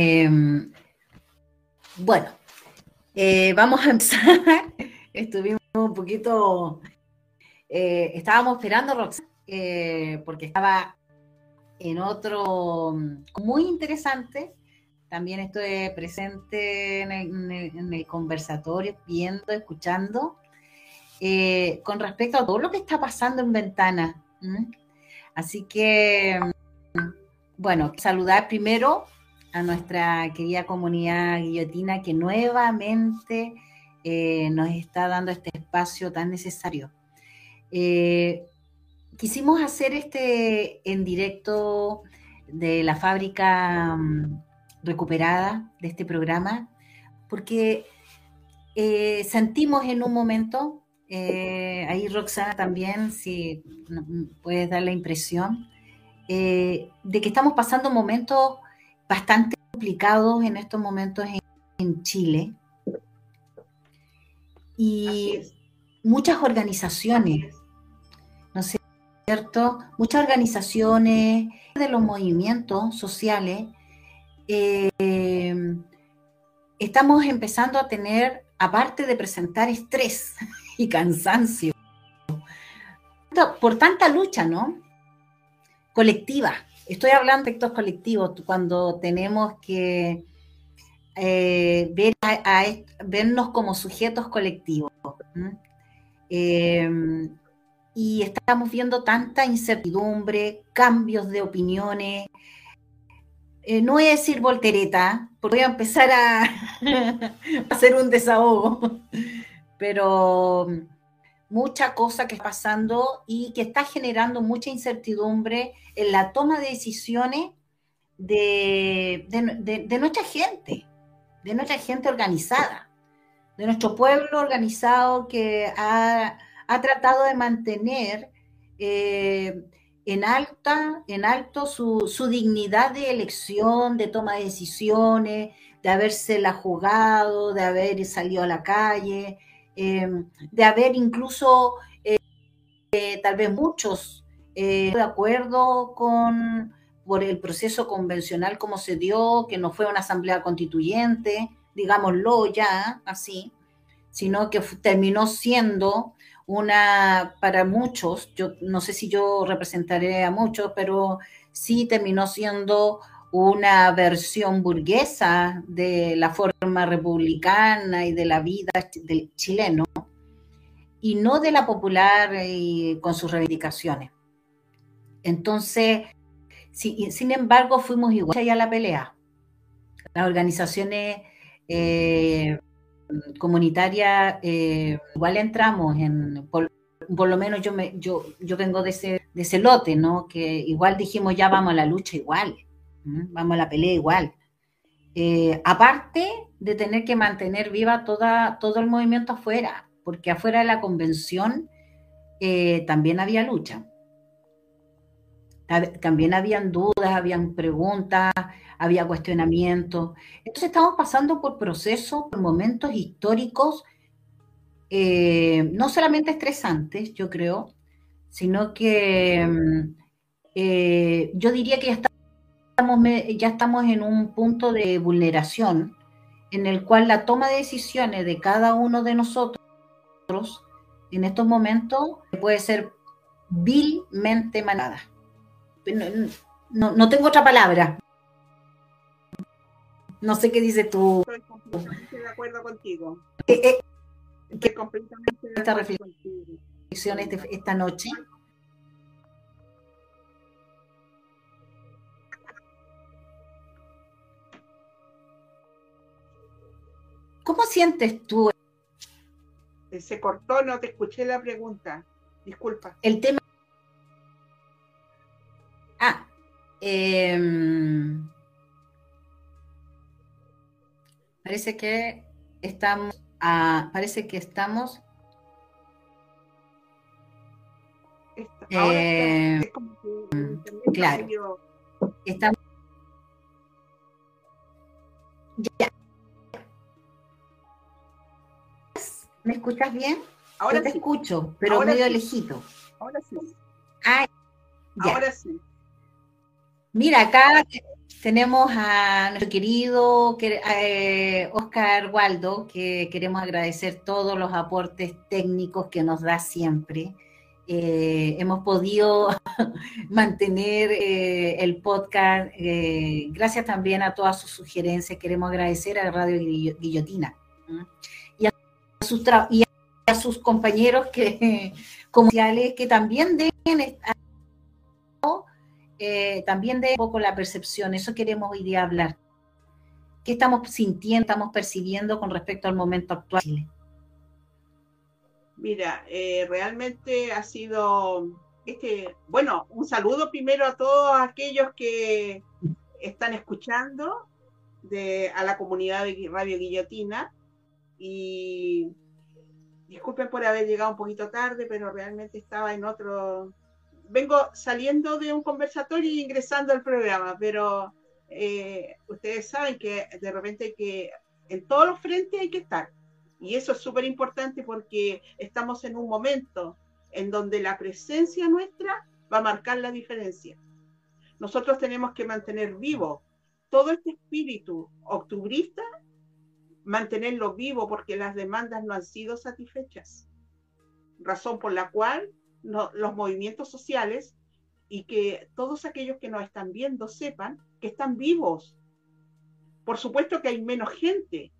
Em, bueno, eh, vamos a empezar. Estuvimos un poquito, eh, estábamos esperando Roxana, eh, porque estaba en otro muy interesante. También estoy presente en el, conversatorio, viendo, escuchando, con respecto a todo lo que está pasando en Ventana. Así que, bueno, saludar primero a nuestra querida comunidad guillotina que nuevamente eh, nos está dando este espacio tan necesario. Eh, quisimos hacer este en directo de la fábrica mm, recuperada de este programa porque eh, sentimos en un momento, ahí Roxana también, si puedes dar la impresión, de que estamos pasando momentos bastante complicados en estos momentos en, Chile. Y muchas organizaciones, ¿no es cierto? Muchas organizaciones de los movimientos sociales eh, estamos empezando a tener, aparte de presentar estrés y cansancio, por tanta lucha, ¿no? Colectiva Estoy hablando de aspectos colectivos, cuando tenemos que eh, ver a, vernos como sujetos colectivos. Em, y estamos viendo tanta incertidumbre, cambios de opiniones. Eh, no voy a decir voltereta, porque voy a empezar a hacer un desahogo, pero mucha cosa que está pasando y que está generando mucha incertidumbre en la toma de decisiones de, nuestra gente, de nuestra gente organizada, de nuestro pueblo organizado que ha, tratado de mantener eh, en, alta, en alto su, su, dignidad de elección, de toma de decisiones, de haberse la jugado, de haber salido a la calle, Em, de haber incluso eh, tal vez muchos eh, de acuerdo con por el proceso convencional como se dio, que no fue una asamblea constituyente, digámoslo ya así, sino que terminó siendo una, para muchos, yo no sé si yo representaré a muchos, pero sí terminó siendo una versión burguesa de la forma republicana y de la vida del chileno, y no de la popular y con sus reivindicaciones. Entonces, sin embargo, fuimos igual a la pelea. Las organizaciones eh, comunitarias, eh, igual entramos en, por, lo menos yo, me, yo, yo vengo de ese, de ese lote, ¿no? Que igual dijimos, ya vamos a la lucha igual vamos a la pelea igual. Eh, aparte de tener que mantener viva toda, todo el movimiento afuera, porque afuera de la convención eh, también había lucha. También habían dudas, habían preguntas, había cuestionamientos. Entonces estamos pasando por procesos, por momentos históricos, eh, no solamente estresantes, yo creo, sino que mm, yo diría que ya está ya estamos en un punto de vulneración en el cual la toma de decisiones de cada uno de nosotros en estos momentos puede ser vilmente manada. No, tengo otra palabra. No sé qué dices tú. Estoy completamente de acuerdo contigo. Eh, eh, Estoy completamente de acuerdo esta reflexión esta noche. ¿Cómo sientes tú? Eh, se cortó, no te escuché la pregunta. Disculpa. El tema. Ah. Em, parece que estamos. Ah, parece que estamos. Eh, claro. Estamos. Ya. ¿Me escuchas bien? Ahora te escucho, pero medio lejito. Ahora sí. Ah, Ahora sí. Mira, acá tenemos a nuestro querido eh, Oscar Waldo, que queremos agradecer todos los aportes técnicos que nos da siempre. Eh, hemos podido mantener eh, el podcast gracias también a todas sus sugerencias. Queremos agradecer a Radio Guillotina sus y a sus compañeros que, comerciales que también estar eh, también de un poco la percepción, eso queremos hoy día hablar. ¿Qué estamos sintiendo, estamos percibiendo con respecto al momento actual? Mira, eh, realmente ha sido, este, bueno, un saludo primero a todos aquellos que están escuchando de, a la comunidad de Radio Guillotina y disculpen por haber llegado un poquito tarde, pero realmente estaba en otro, vengo saliendo de un conversatorio y ingresando al programa, pero eh, ustedes saben que de repente que en todos los frentes hay que estar. Y eso es súper importante porque estamos en un momento en donde la presencia nuestra va a marcar la diferencia. Nosotros tenemos que mantener vivo todo este espíritu octubrista, mantenerlo vivo porque las demandas no han sido satisfechas. Razón por la cual los movimientos sociales y que todos aquellos que nos están viendo sepan que están vivos. Por supuesto que hay menos gente,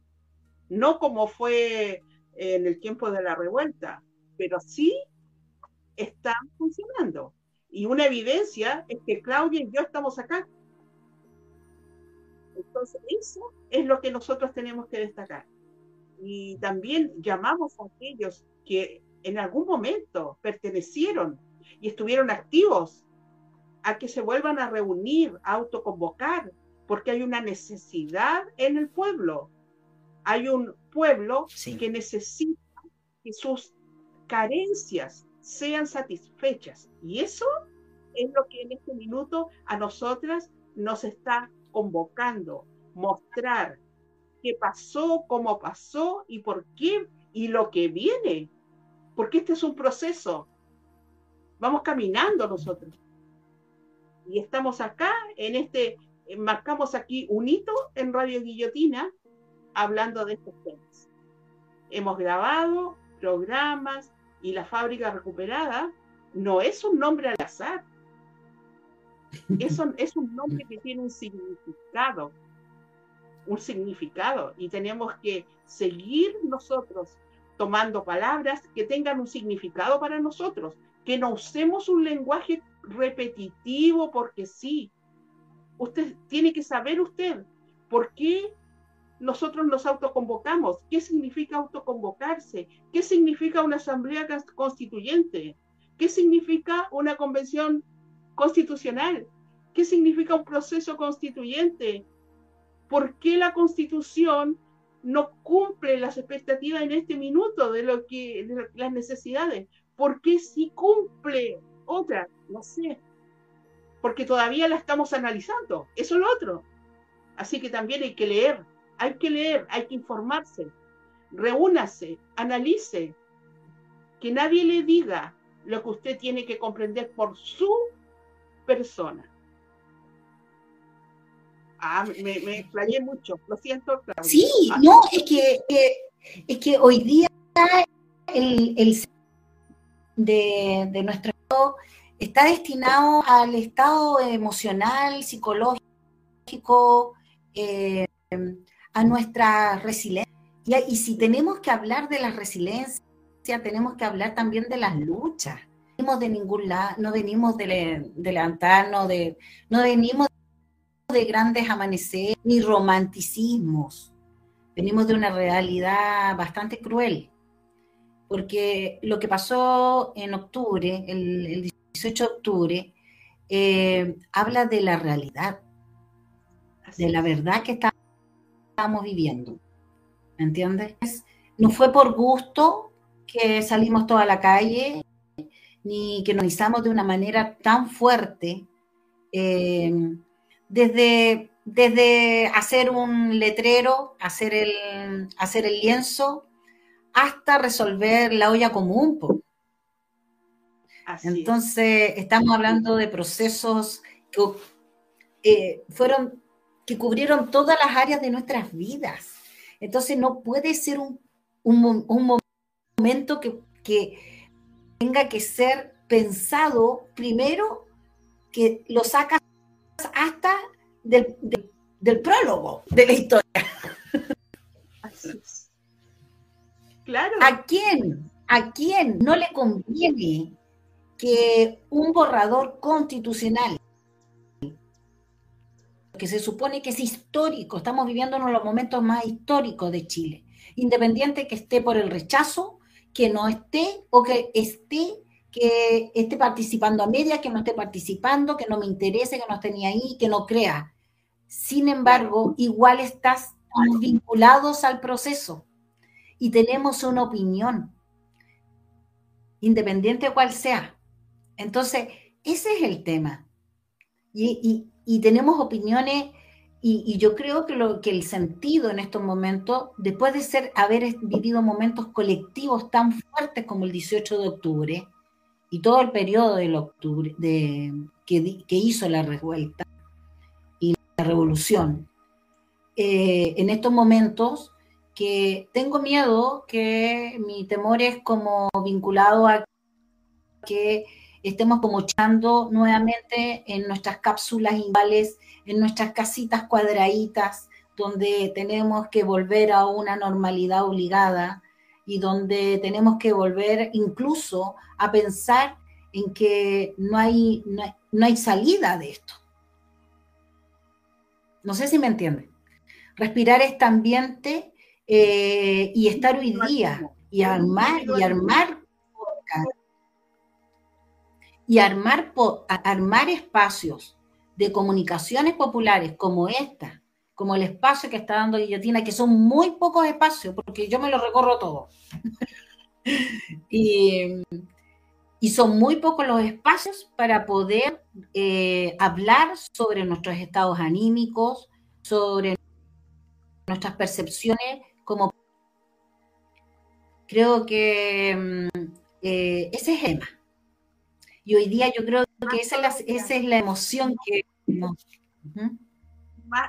no como fue en el tiempo de la revuelta, pero sí están funcionando. Y una evidencia es que Claudia y yo estamos acá. Entonces, eso es lo que nosotros tenemos que destacar. Y también llamamos a aquellos que en algún momento pertenecieron y estuvieron activos a que se vuelvan a reunir, a autoconvocar, porque hay una necesidad en el pueblo. Hay un pueblo que necesita que sus carencias sean satisfechas. Y eso es lo que en este minuto a nosotras nos está convocando, mostrar qué pasó, cómo pasó y por qué y lo que viene porque este es un proceso. Vamos caminando nosotros. Y estamos acá, en este, marcamos aquí un hito en Radio Guillotina, hablando de estos temas. Hemos grabado programas y la fábrica recuperada no es un nombre al azar. Eso es un nombre que tiene un significado, un significado, y tenemos que seguir nosotros tomando palabras que tengan un significado para nosotros, que no usemos un lenguaje repetitivo porque sí. Usted tiene que saber usted por qué nosotros nos autoconvocamos, qué significa autoconvocarse, qué significa una asamblea constituyente, qué significa una convención constitucional, qué significa un proceso constituyente, por qué la constitución no cumple las expectativas en este minuto de lo que las necesidades. ¿Por qué si cumple otra? No sé. Porque todavía la estamos analizando. Eso es lo otro. Así que también hay que leer, hay que leer, hay que informarse. Reúnase, analice. Que nadie le diga lo que usted tiene que comprender por su persona. Ah, me, me explayé mucho, lo siento. Sí, ah. no, es que, es que hoy día el, el de, de nuestro está destinado al estado emocional, psicológico, eh, a nuestra resiliencia. Y, si tenemos que hablar de la resiliencia, tenemos que hablar también de las luchas. No venimos de ningún lado, no venimos de, de levantarnos, de, no venimos de grandes amaneceres ni romanticismos. Venimos de una realidad bastante cruel, porque lo que pasó en octubre, el, 18 de octubre, eh, habla de la realidad, de la verdad que estamos viviendo. ¿Me entiendes? No fue por gusto que salimos toda la calle, ni que nos hicimos de una manera tan fuerte. Eh, desde, desde hacer un letrero, hacer el, hacer el lienzo, hasta resolver la olla común. Entonces, estamos hablando de procesos que eh, fueron, que cubrieron todas las áreas de nuestras vidas. Entonces no puede ser un, momento que, que, tenga que ser pensado primero que lo sacas hasta del, del prólogo de la historia. Claro. ¿A quién? ¿A quién no le conviene que un borrador constitucional, que se supone que es histórico, estamos viviendo uno de los momentos más históricos de Chile, independiente que esté por el rechazo, que no esté o que esté que esté participando a media, que no esté participando, que no me interese, que no esté ni ahí, que no crea. Sin embargo, igual estás vinculados al proceso y tenemos una opinión, independiente de cuál sea. Entonces, ese es el tema. Y, tenemos opiniones y, yo creo que, lo, que el sentido en estos momentos, después de ser, haber vivido momentos colectivos tan fuertes como el 18 de octubre y todo el periodo del octubre, de, que, hizo la revuelta y la revolución, eh, en estos momentos que tengo miedo, que mi temor es como vinculado a que estemos como echando nuevamente en nuestras cápsulas iguales, en nuestras casitas cuadraditas, donde tenemos que volver a una normalidad obligada y donde tenemos que volver incluso a pensar en que no hay, no hay, no hay salida de esto. No sé si me entienden respirar este ambiente eh, y estar hoy día y armar y armar y armar, armar espacios de comunicaciones populares como esta, como el espacio que está dando Guillotina, que son muy pocos espacios, porque yo me lo recorro todo. y, son muy pocos los espacios para poder eh, hablar sobre nuestros estados anímicos, sobre nuestras percepciones como... Creo que mm, eh, ese es Emma. Y hoy día yo creo que esa es la, esa es la emoción que...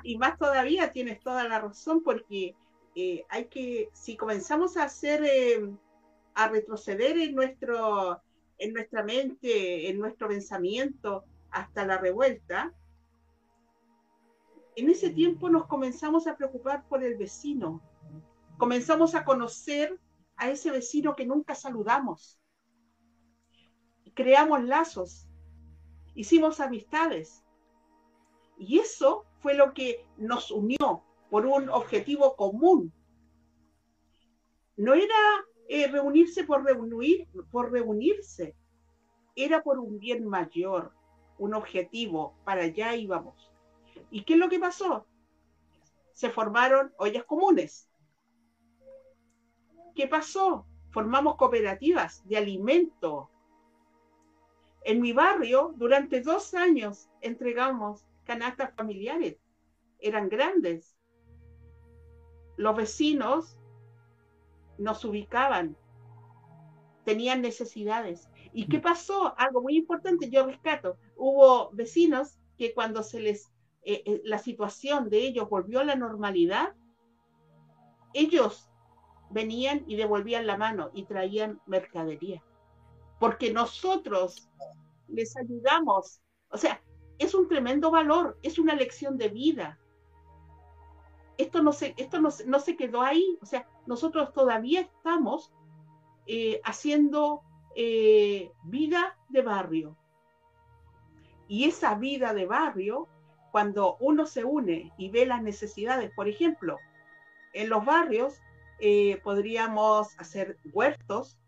y más todavía tienes toda la razón porque eh, hay que, si comenzamos a hacer, eh, a retroceder en, nuestro, en nuestra mente, en nuestro pensamiento hasta la revuelta, en ese tiempo nos comenzamos a preocupar por el vecino. Comenzamos a conocer a ese vecino que nunca saludamos. Creamos lazos, hicimos amistades. Y eso fue lo que nos unió por un objetivo común. No era eh, reunirse por, reunir, por reunirse, era por un bien mayor, un objetivo, para allá íbamos. ¿Y qué es lo que pasó? Se formaron ollas comunes. ¿Qué pasó? Formamos cooperativas de alimento. En mi barrio, durante dos años, entregamos canastas familiares. Eran grandes. Los vecinos nos ubicaban, tenían necesidades. ¿Y qué pasó? Algo muy importante, yo rescato. Hubo vecinos que cuando se les eh, eh, la situación de ellos volvió a la normalidad, ellos venían y devolvían la mano y traían mercadería. Porque nosotros les ayudamos. O sea, es un tremendo valor, es una lección de vida. Esto no se, esto no, no se quedó ahí. O sea, nosotros todavía estamos eh, haciendo vida de barrio. Y esa vida de barrio cuando uno se une y ve las necesidades, por ejemplo, en los barrios eh, podríamos hacer huertos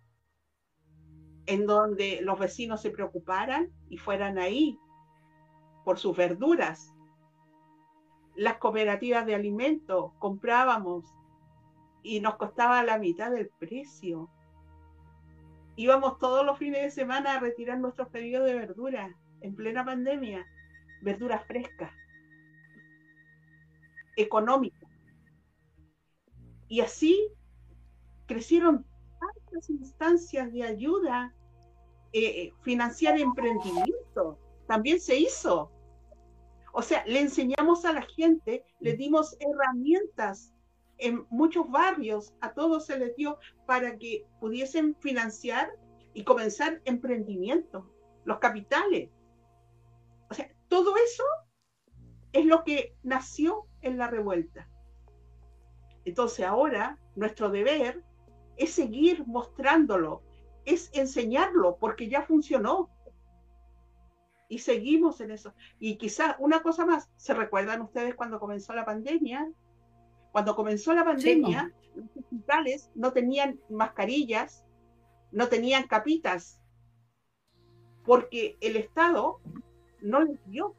en donde los vecinos se preocuparan y fueran ahí por sus verduras. Las cooperativas de alimentos comprábamos y nos costaba la mitad del precio. Íbamos todos los fines de semana a retirar nuestros pedidos de verduras en plena pandemia verduras frescas, económicas. Y así crecieron instancias de ayuda, eh, financiar emprendimiento, también se hizo. O sea, le enseñamos a la gente, le dimos herramientas en muchos barrios, a todos se les dio para que pudiesen financiar y comenzar emprendimiento, los capitales. O sea, todo eso es lo que nació en la revuelta. Entonces ahora nuestro deber es seguir mostrándolo, es enseñarlo, porque ya funcionó. Y seguimos en eso. Y quizás una cosa más, ¿se recuerdan ustedes cuando comenzó la pandemia? Cuando comenzó la pandemia, los hospitales no tenían mascarillas, no tenían capitas, porque el Estado no les dio.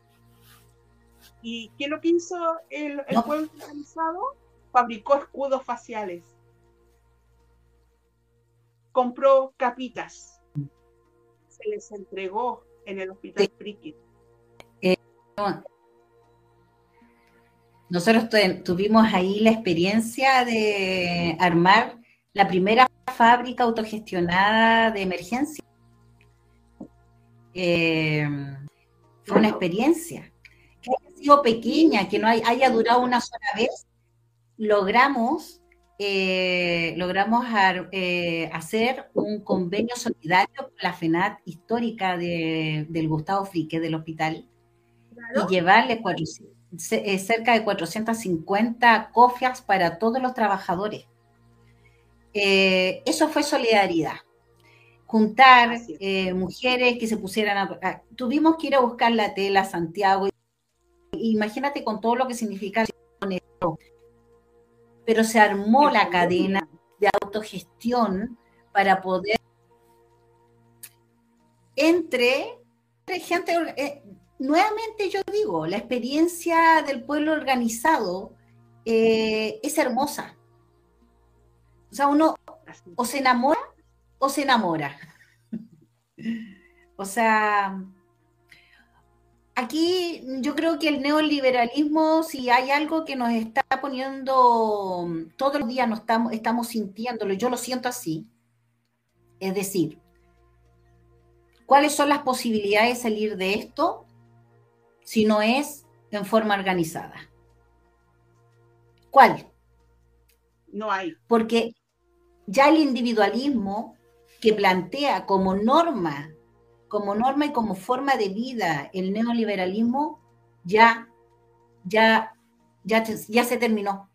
¿Y qué es lo que hizo el, pueblo organizado? Fabricó escudos faciales. Compró capitas. Se les entregó en el hospital Friki. Eh, nosotros tuvimos ahí la experiencia de armar la primera fábrica autogestionada de emergencia. Eh, fue una experiencia que haya sido pequeña, que no haya durado una sola vez. Logramos, eh, logramos eh, hacer un convenio solidario con la FENAT histórica del Gustavo Frique del hospital y llevarle cerca de 450 cofias para todos los trabajadores. eso fue solidaridad juntar eh, mujeres que se pusieran a, Tuvimos que ir a buscar la tela a Santiago. Imagínate con todo lo que significa Pero se armó la cadena de autogestión para poder entre, gente, eh, nuevamente yo digo, la experiencia del pueblo organizado eh, es hermosa. O sea, uno o se enamora o se enamora. o sea, aquí yo creo que el neoliberalismo, si hay algo que nos está poniendo, todos los días nos estamos, estamos sintiéndolo, yo lo siento así, es decir, ¿cuáles son las posibilidades de salir de esto si no es en forma organizada? ¿Cuál? No hay. Porque ya el individualismo que plantea como norma, como norma y como forma de vida el neoliberalismo, ya, ya, ya, ya se terminó.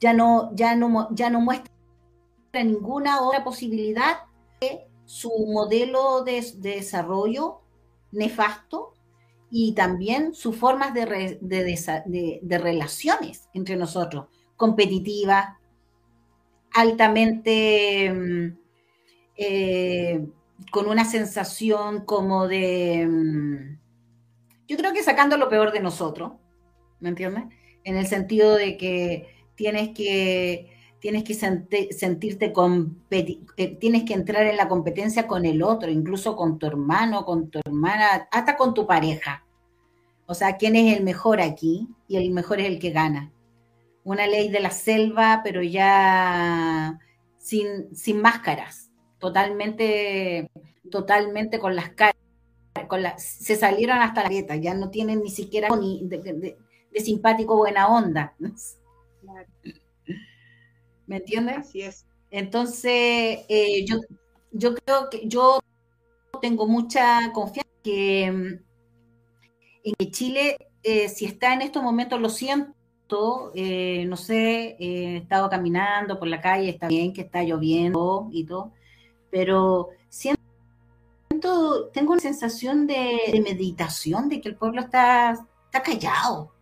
Ya no, ya no, ya no muestra ninguna otra posibilidad de su modelo de, desarrollo nefasto y también sus formas de, de, relaciones entre nosotros, competitivas, altamente mm, eh, con una sensación como de, mm, yo creo que sacando lo peor de nosotros, ¿me entiendes? En el sentido de que tienes que, tienes que sentirte, eh, tienes que entrar en la competencia con el otro, incluso con tu hermano, con tu hermana, hasta con tu pareja. O sea, ¿quién es el mejor aquí? Y el mejor es el que gana. Una ley de la selva, pero ya sin, sin máscaras totalmente, totalmente con las caras, con la, se salieron hasta la dieta, ya no tienen ni siquiera ni de, simpático buena onda. ¿Me entiendes? Así es. Entonces, eh, yo, yo creo que yo tengo mucha confianza que mm, en que Chile, eh, si está en estos momentos, lo siento, eh, no sé, he estado caminando por la calle, está bien que está lloviendo y todo, pero siento, tengo una sensación de, meditación, de que el pueblo está, está callado.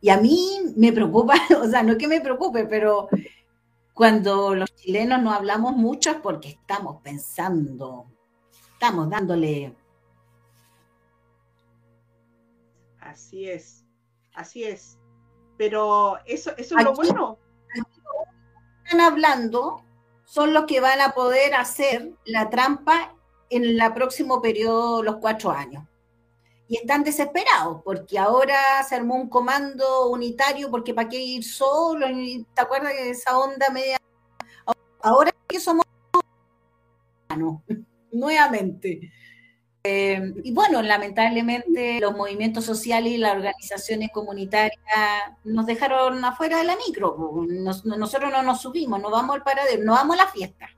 Y a mí me preocupa, o sea, no es que me preocupe, pero cuando los chilenos no hablamos mucho es porque estamos pensando, estamos dándole. Así es, así es. Pero eso, eso es lo bueno. Están hablando son los que van a poder hacer la trampa en el próximo periodo, los cuatro años. Y están desesperados porque ahora se armó un comando unitario porque para qué ir solo, ¿te acuerdas de esa onda media? Ahora que somos nuevamente. Y bueno, lamentablemente los movimientos sociales y las organizaciones comunitarias nos dejaron afuera de la micro. nosotros no nos subimos, no vamos al paradero, no vamos a la fiesta.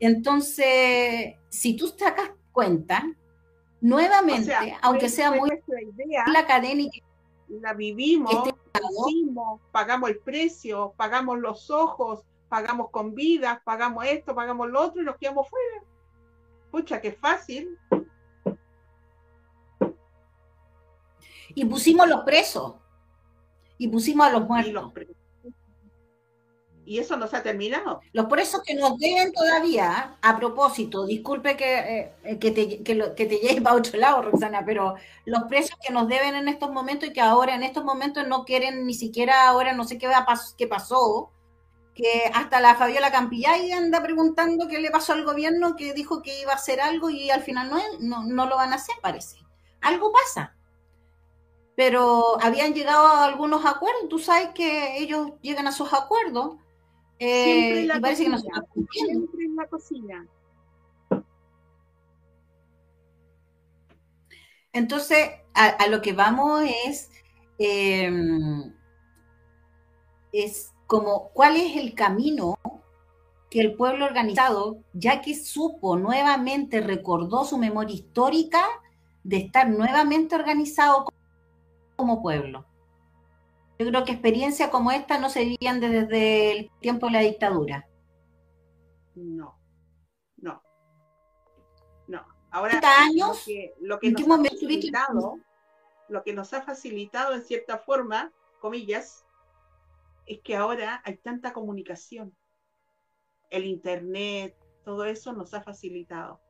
Entonces, si tú sacas cuenta, nuevamente, aunque sea muy la académica, la vivimos, este pagamos el precio, pagamos los ojos, pagamos con vidas, pagamos esto, pagamos lo otro y nos quedamos fuera. Pucha, qué fácil. Y pusimos los presos. Y pusimos a los muertos. Y, eso no se ha terminado. Los presos que nos deben todavía, a propósito, disculpe que, eh, que, te, que, lo, que te lleve para otro lado, Roxana, pero los presos que nos deben en estos momentos y que ahora en estos momentos no quieren ni siquiera ahora, no sé qué, va, qué pasó, que hasta la Fabiola Campillay anda preguntando qué le pasó al gobierno que dijo que iba a hacer algo y al final no, no, lo van a hacer, parece. Algo pasa. Pero habían llegado a algunos acuerdos, tú sabes que ellos llegan a sus acuerdos eh, y parece que no se Siempre en la cocina. Entonces, a, lo que vamos es, eh, es como cuál es el camino que el pueblo organizado, ya que supo nuevamente, recordó su memoria histórica de estar nuevamente organizado como pueblo. Yo creo que experiencias como esta no se vivían desde el tiempo de la dictadura. No, no, no. Ahora, años, lo que, nos ha facilitado, lo que nos ha facilitado en cierta forma, comillas, es que ahora hay tanta comunicación. El Internet, todo eso nos ha facilitado.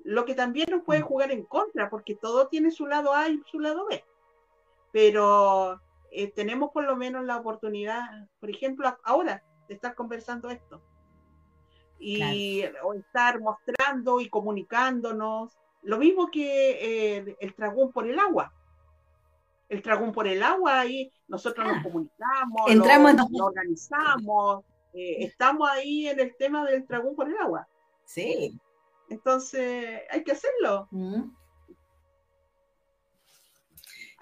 Lo que también nos puede mm. jugar en contra, porque todo tiene su lado A y su lado B. Pero eh, tenemos por lo menos la oportunidad, por ejemplo, ahora, de estar conversando esto. Y o estar mostrando y comunicándonos. Lo mismo que eh, el tragún por el agua el dragón por el agua, ahí nosotros nos ah. comunicamos, Entramos nos, organizamos, eh, estamos ahí en el tema del dragón por el agua. Sí. Entonces, hay que hacerlo. Mm.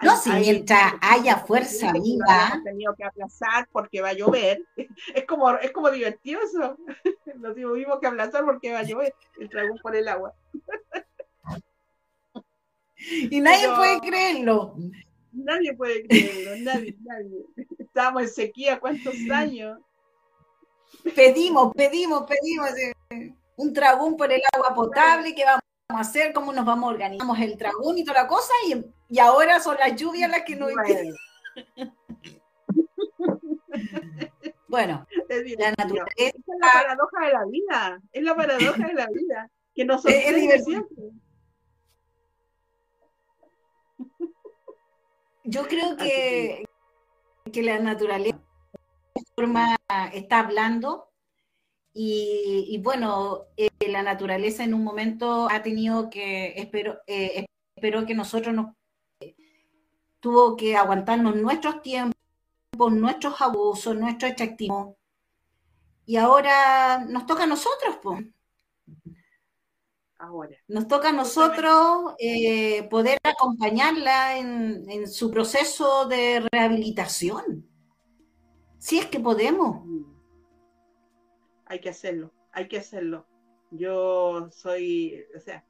No, si mientras haya fuerza viva. Hemos tenido que aplazar porque va a llover. Es como, es como divertido eso. Nos tuvimos que aplazar porque va a llover el dragón por el agua. Y nadie puede creerlo. Nadie puede creerlo, nadie, nadie. Estábamos en sequía cuántos años. Pedimos, pedimos, pedimos eh, un tragún por el agua potable, ¿qué vamos a hacer? ¿Cómo nos vamos a organizar? el tragún y toda la cosa, y, ahora son las lluvias las que nos bueno. bueno, la naturaleza. Es la paradoja de la vida, es la paradoja de la vida, que nos es, siempre. Yo creo que, que la naturaleza forma está hablando y, bueno, eh, la naturaleza en un momento ha tenido que, espero, eh, espero que nosotros nos tuvo que aguantarnos nuestros tiempos, nuestros abusos, nuestro extractivismo. Y ahora nos toca a nosotros, pues ahora. Nos toca a nosotros eh, poder acompañarla en, su proceso de rehabilitación. Si es que podemos. Mm. Hay que hacerlo, hay que hacerlo. Yo soy, o sea,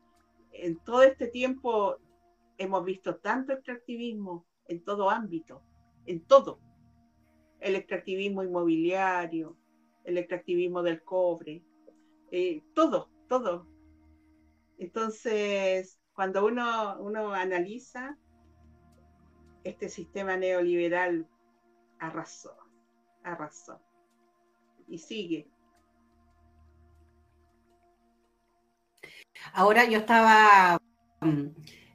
en todo este tiempo hemos visto tanto extractivismo en todo ámbito, en todo. El extractivismo inmobiliario, el extractivismo del cobre, eh, todo, todo. Entonces, cuando uno, uno analiza, este sistema neoliberal arrasó, arrasó. Y sigue. Ahora yo estaba mm,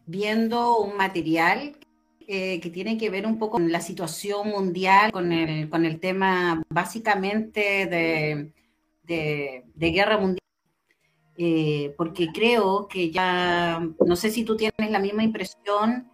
viendo un material eh, que tiene que ver un poco con la situación mundial, con el, con el tema básicamente de, de guerra mundial eh, porque creo que ya, no sé si tú tienes la misma impresión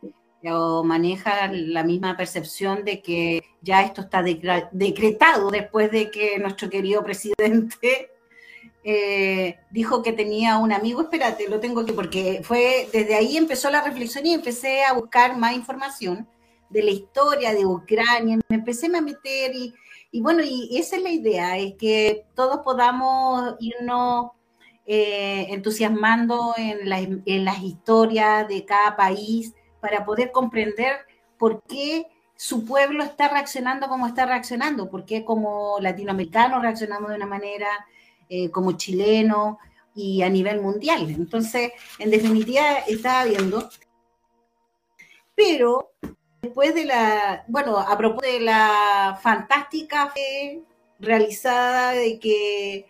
o manejas la misma percepción de que ya esto está decretado después de que nuestro querido presidente eh, dijo que tenía un amigo, espérate, lo tengo aquí, porque fue, desde ahí empezó la reflexión y empecé a buscar más información de la historia de Ucrania, me empecé a meter y, y bueno, y esa es la idea, es que todos podamos irnos eh, entusiasmando en, en las historias de cada país para poder comprender por qué su pueblo está reaccionando como está reaccionando, por qué como latinoamericanos reaccionamos de una manera, eh, como chileno y a nivel mundial. Entonces, en definitiva, estaba viendo. Pero después de la, bueno, a propósito de la fantástica fe realizada de que,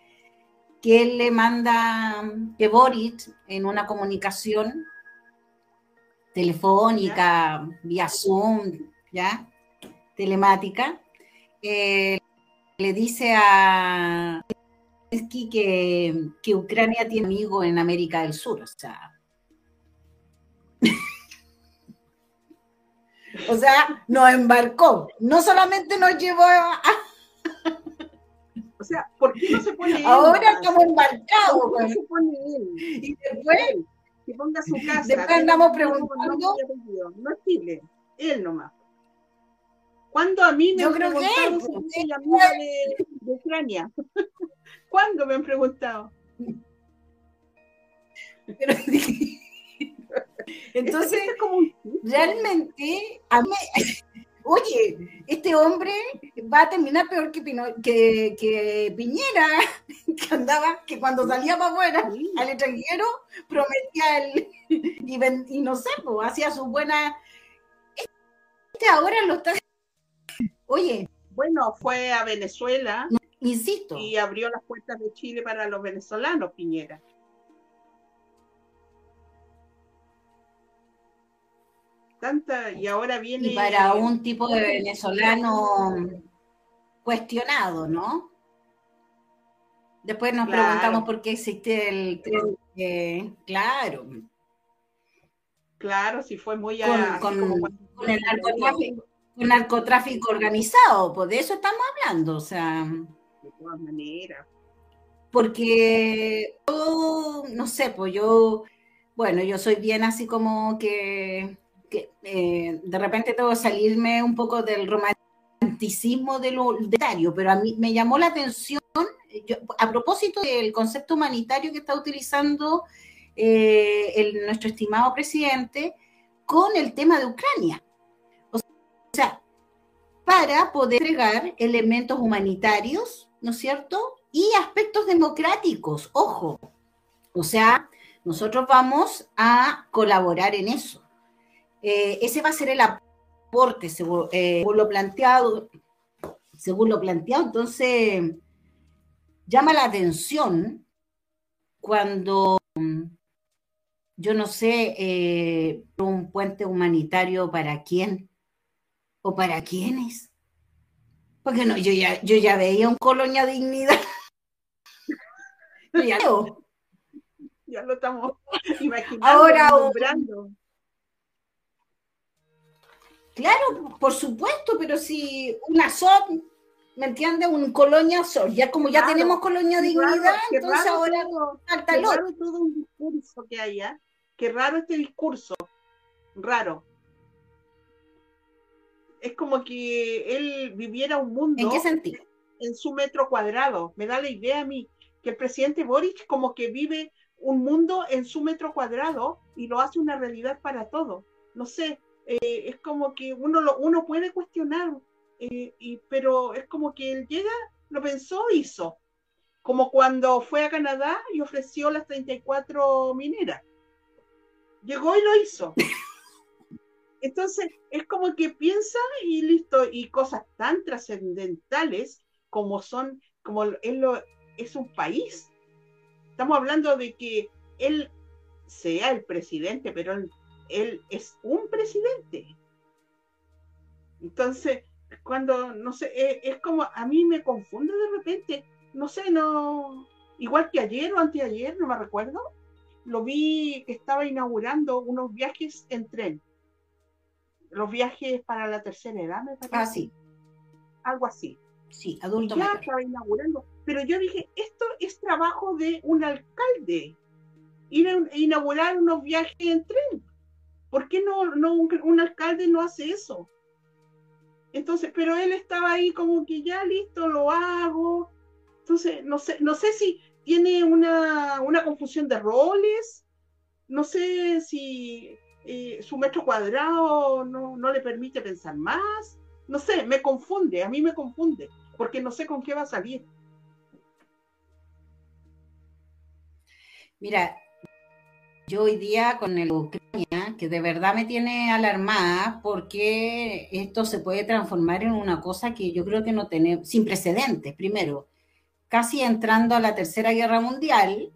que él le manda, que Boric en una comunicación telefónica, vía Zoom, ¿ya? Telemática, eh, le dice a que, que Ucrania tiene amigos en América del Sur, o sea. o sea, nos embarcó. No solamente nos llevó a. o sea, ¿por qué no se pone él? Ahora estamos embarcados. ¿Por qué no se pone él? Y después. Que ponga su casa. Después andamos preguntando. No es Chile, él nomás. ¿Cuándo a mí me Yo creo que él, si la amiga de, de Ucrania? ¿Cuándo me han preguntado? entonces, realmente, a mí, oye, este hombre va a terminar peor que, que, Piñera, que andaba, que cuando salía para afuera al extranjero prometía el, y, no sé, pues, hacía su buena... Este ahora lo está... Oye. Bueno, fue a Venezuela. Insisto. Y abrió las puertas de Chile para los venezolanos, Piñera. Tanta, y ahora viene. Y para un tipo de venezolano cuestionado, ¿no? Después nos preguntamos por qué existe el tren. claro. Claro, si fue muy con, con, el narcotráfico, narcotráfico organizado, pues de eso estamos hablando, o sea de todas maneras. Porque yo, no sé, pues yo, bueno, yo soy bien así como que, eh, de repente tengo que salirme un poco del romanticismo de lo humanitario, pero a mí me llamó la atención, a propósito del concepto humanitario que está utilizando eh, nuestro estimado presidente con el tema de Ucrania. O sea, para poder entregar elementos humanitarios ¿no es cierto? Y aspectos democráticos, ojo. O sea, nosotros vamos a colaborar en eso. Eh, ese va a ser el aporte, según, eh, lo planteado, según lo planteado. Entonces, llama la atención cuando, yo no sé, eh, un puente humanitario para quién o para quiénes. Porque no, yo ya, yo ya veía un colonia dignidad. ya, ya lo estamos imaginando. Ahora, Claro, por supuesto, pero si una SOP, ¿me entiendes? Un colonia SOP, ya como ya tenemos colonia dignidad, entonces ahora falta el otro. todo un discurso que haya, qué raro este discurso, raro es como que él viviera un mundo. ¿En qué sentido? En su metro cuadrado. Me da la idea a mí que el presidente Boric como que vive un mundo en su metro cuadrado y lo hace una realidad para todo. No sé, eh, es como que uno lo, uno puede cuestionar, eh, y, pero es como que él llega, lo pensó, hizo. Como cuando fue a Canadá y ofreció las 34 mineras. Llegó y lo hizo. Entonces, es como que piensa y listo, y cosas tan trascendentales como son, como él lo, es un país. Estamos hablando de que él sea el presidente, pero él, es un presidente. Entonces, cuando, no sé, es, es, como, a mí me confunde de repente, no sé, no, igual que ayer o anteayer, no me recuerdo, lo vi que estaba inaugurando unos viajes en tren los viajes para la tercera edad, me parece. Ah, sí. Algo así. Sí, adulto ya estaba inaugurando Pero yo dije, esto es trabajo de un alcalde, ir a inaugurar unos viajes en tren. ¿Por qué no, no un, alcalde no hace eso? Entonces, pero él estaba ahí como que ya listo, lo hago. Entonces, no sé, no sé si tiene una, una confusión de roles, no sé si eh, su metro cuadrado no, no le permite pensar más, no sé, me confunde, a mí me confunde, porque no sé con qué va a salir. Mira, yo hoy día con el Ucrania, que de verdad me tiene alarmada, porque esto se puede transformar en una cosa que yo creo que no tenemos, sin precedentes, primero, casi entrando a la Tercera Guerra Mundial,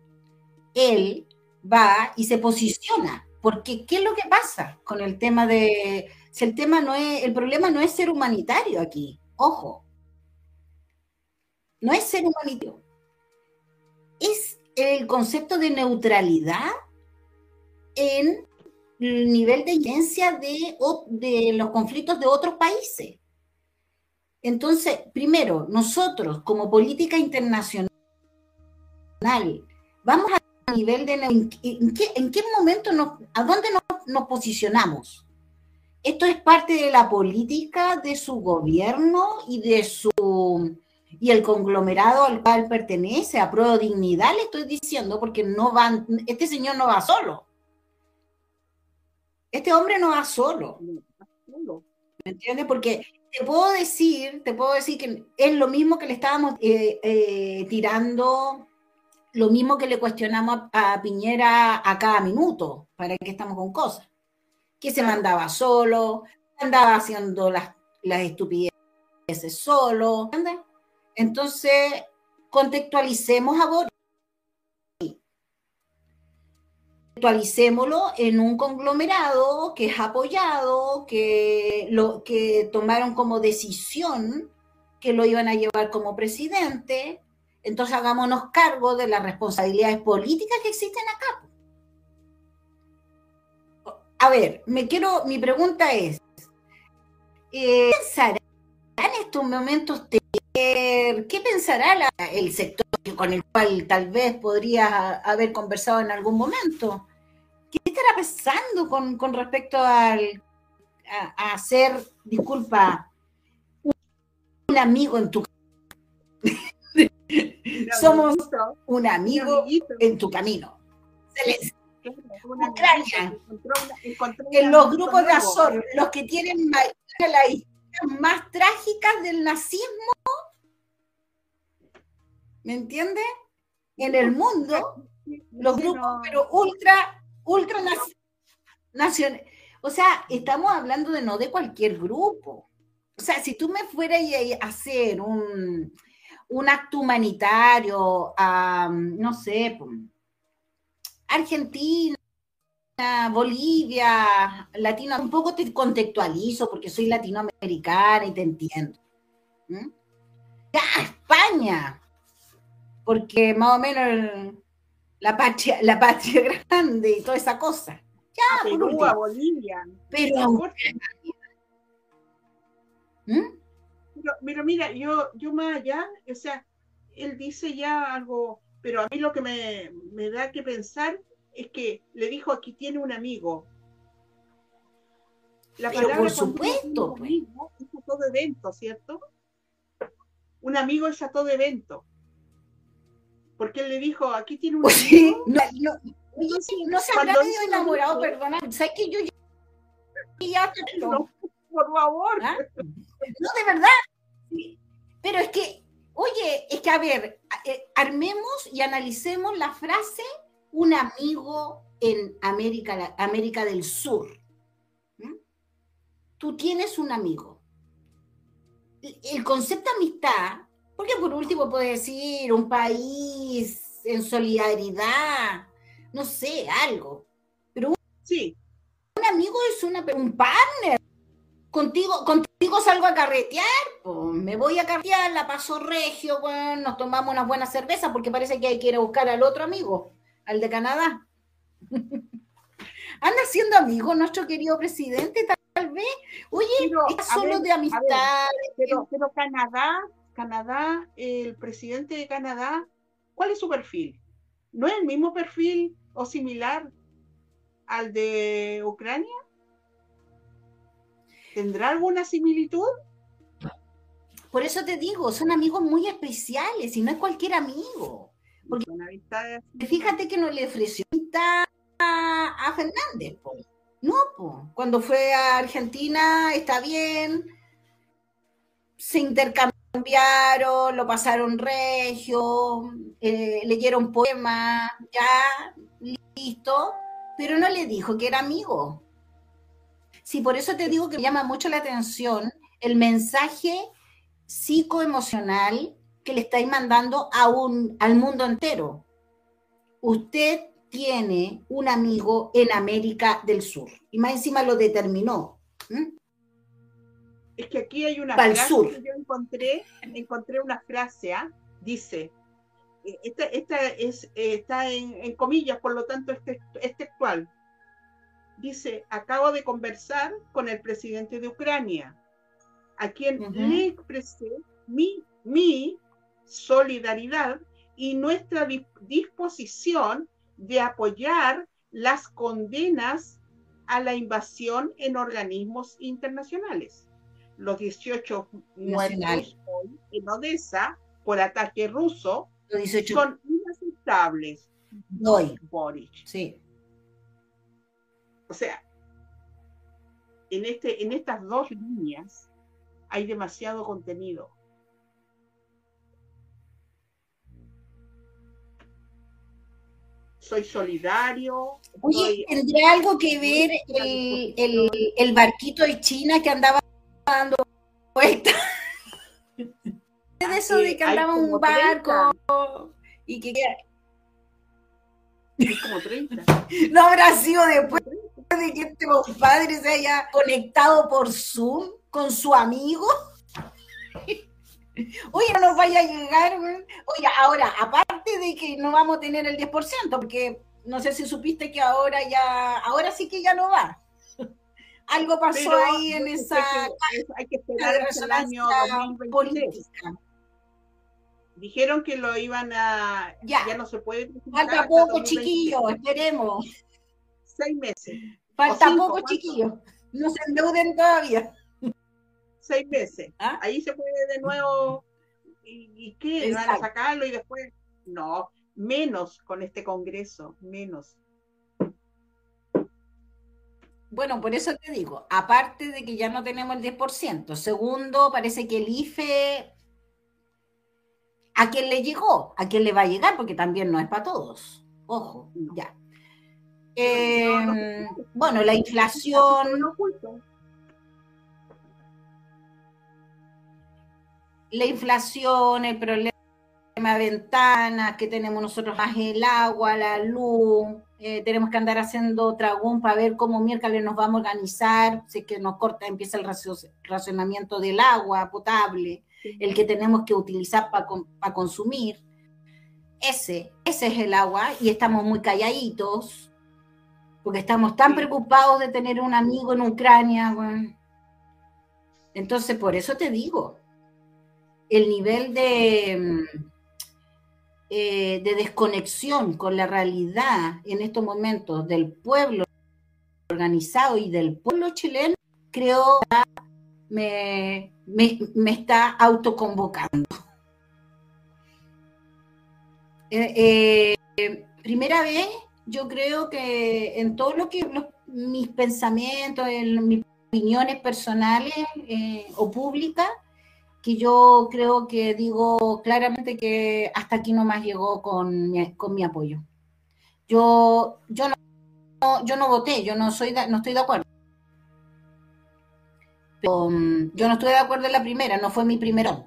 él va y se posiciona, porque ¿qué es lo que pasa con el tema de, si el tema no es, el problema no es ser humanitario aquí, ojo, no es ser humanitario, es el concepto de neutralidad en el nivel de incidencia de, de los conflictos de otros países. Entonces, primero, nosotros como política internacional, vamos a nivel de... ¿En qué, en qué momento, nos, a dónde nos, nos posicionamos? Esto es parte de la política de su gobierno y de su y el conglomerado al cual pertenece, a pro dignidad, le estoy diciendo, porque no van, este señor no va solo. Este hombre no va solo. ¿Me entiendes? Porque te puedo decir, te puedo decir que es lo mismo que le estábamos eh, eh, tirando, lo mismo que le cuestionamos a, Piñera a cada minuto, para que estamos con cosas. Que se mandaba solo, andaba haciendo las, las estupideces solo. ¿entiendes? Entonces, contextualicemos a Boris. Contextualicémoslo en un conglomerado que es apoyado, que, lo, que tomaron como decisión que lo iban a llevar como presidente. Entonces hagámonos cargo de las responsabilidades políticas que existen acá. A ver, me quiero, mi pregunta es, ¿qué eh, pensará en estos momentos ¿Qué pensará el sector con el cual tal vez podría haber conversado en algún momento? ¿Qué estará pensando con, respecto al, a, ser, disculpa, un amigo en tu Somos un amigo en tu camino. Ucrania, en los grupos de Azor, los que tienen la más trágicas del nazismo, ¿me entiende? En el mundo, los grupos, pero ultra, ultra nacionales. O sea, estamos hablando de no de cualquier grupo. O sea, si tú me fueras a hacer un, un acto humanitario a, no sé, Argentina, Bolivia, Latino, un poco te contextualizo porque soy latinoamericana y te entiendo. Ya, España, porque más o menos la patria, la patria grande y toda esa cosa. Ya, Perú, Bolivia. Pero, ¿Mm? pero, pero, mira, yo, yo más allá, o sea, él dice ya algo, pero a mí lo que me, me da que pensar es que le dijo aquí tiene un amigo. La palabra por supuesto, pues. es a todo evento, ¿cierto? Un amigo es a todo evento. Porque él le dijo, aquí tiene un amigo. No, no, no, se habrá medio enamorado, perdona. ¿Sabes que yo ya... No, por favor. ¿Ah? No, de verdad. Pero es que, oye, es que a ver, eh, armemos y analicemos la frase un amigo en América, América del Sur. Tú tienes un amigo. El concepto de amistad, porque por último puedes decir un país en solidaridad, no sé, algo. Pero un, sí. un amigo es una, un partner. Contigo, contigo salgo a carretear, me voy a carretear, la paso regio, nos tomamos una buena cerveza porque parece que hay que ir a buscar al otro amigo al de Canadá. Anda siendo amigo nuestro querido presidente, tal vez. Oye, es solo de amistad. pero, pero, Canadá, Canadá, el presidente de Canadá, ¿cuál es su perfil? ¿No es el mismo perfil o similar al de Ucrania? ¿Tendrá alguna similitud? Por eso te digo, son amigos muy especiales y no es cualquier amigo. Porque fíjate que no le ofreció a, Fernández. No, cuando fue a Argentina está bien, se intercambiaron, lo pasaron regio, eh, leyeron poemas, ya, listo, pero no le dijo que era amigo. Sí, por eso te digo que me llama mucho la atención el mensaje psicoemocional que le estáis mandando a un, al mundo entero. Usted tiene un amigo en América del Sur y más encima lo determinó. Es que aquí hay una frase que yo encontré, encontré una frase, ¿ah? dice, eh, esta, esta es, eh, está en, comillas, por lo tanto es, es textual. Dice, acabo de conversar con el presidente de Ucrania, a quien le expresé mi, mi solidaridad y nuestra disposición de apoyar las condenas a la invasión en organismos internacionales. Los 18 muertos hoy en Odessa por ataque ruso son inaceptables. Hoy. Boris. Sí. O sea, en, este, en estas dos líneas hay demasiado contenido. Soy solidario. Oye, ¿tendrá algo que ver el, el, barquito de China que andaba dando vueltas? de eso de que andaba un barco y que es como 30. No habrá sido después de que este compadre se haya conectado por Zoom con su amigo. Oye, no nos vaya a llegar. Oye, ahora, aparte de que no vamos a tener el 10%, porque no sé si supiste que ahora ya, ahora sí que ya no va. Algo pasó ahí en esa. hay que esperar hasta el año 2023. Política. Dijeron que lo iban a. Ya, ya no se puede. Falta poco, chiquillos, esperemos. Seis meses. Falta poco, chiquillos. No se endeuden todavía seis meses. ¿Ah? Ahí se puede de nuevo, ¿y, qué? ¿Van a sacarlo y después? No, menos con este Congreso, menos. Bueno, por eso te digo, aparte de que ya no tenemos el 10%, segundo, parece que el IFE, ¿a quién le llegó? ¿A quién le va a llegar? Porque también no es para todos. Ojo, ya. Em, bueno, la inflación la inflación, el problema de ventanas, que tenemos nosotros más el agua, la luz, eh, tenemos que andar haciendo tragún para ver cómo miércoles nos vamos a organizar, si es que nos corta, empieza el racionamiento del agua potable, el que tenemos que utilizar para consumir. Ese, ese es el agua y estamos muy calladitos porque estamos tan preocupados de tener un amigo en Ucrania. Entonces, por eso te digo, el nivel de, eh, de desconexión con la realidad en estos momentos del pueblo organizado y del pueblo chileno, creo que me, me, está autoconvocando. Eh, eh, primera vez, yo creo que en todo lo que mis pensamientos, en mis opiniones personales o públicas, que yo creo que digo claramente que hasta aquí no más llegó con mi, con mi apoyo. Yo, yo, no, yo no voté, yo no, soy no estoy de acuerdo. Mm, yo no estoy de acuerdo en la primera, no fue mi primero.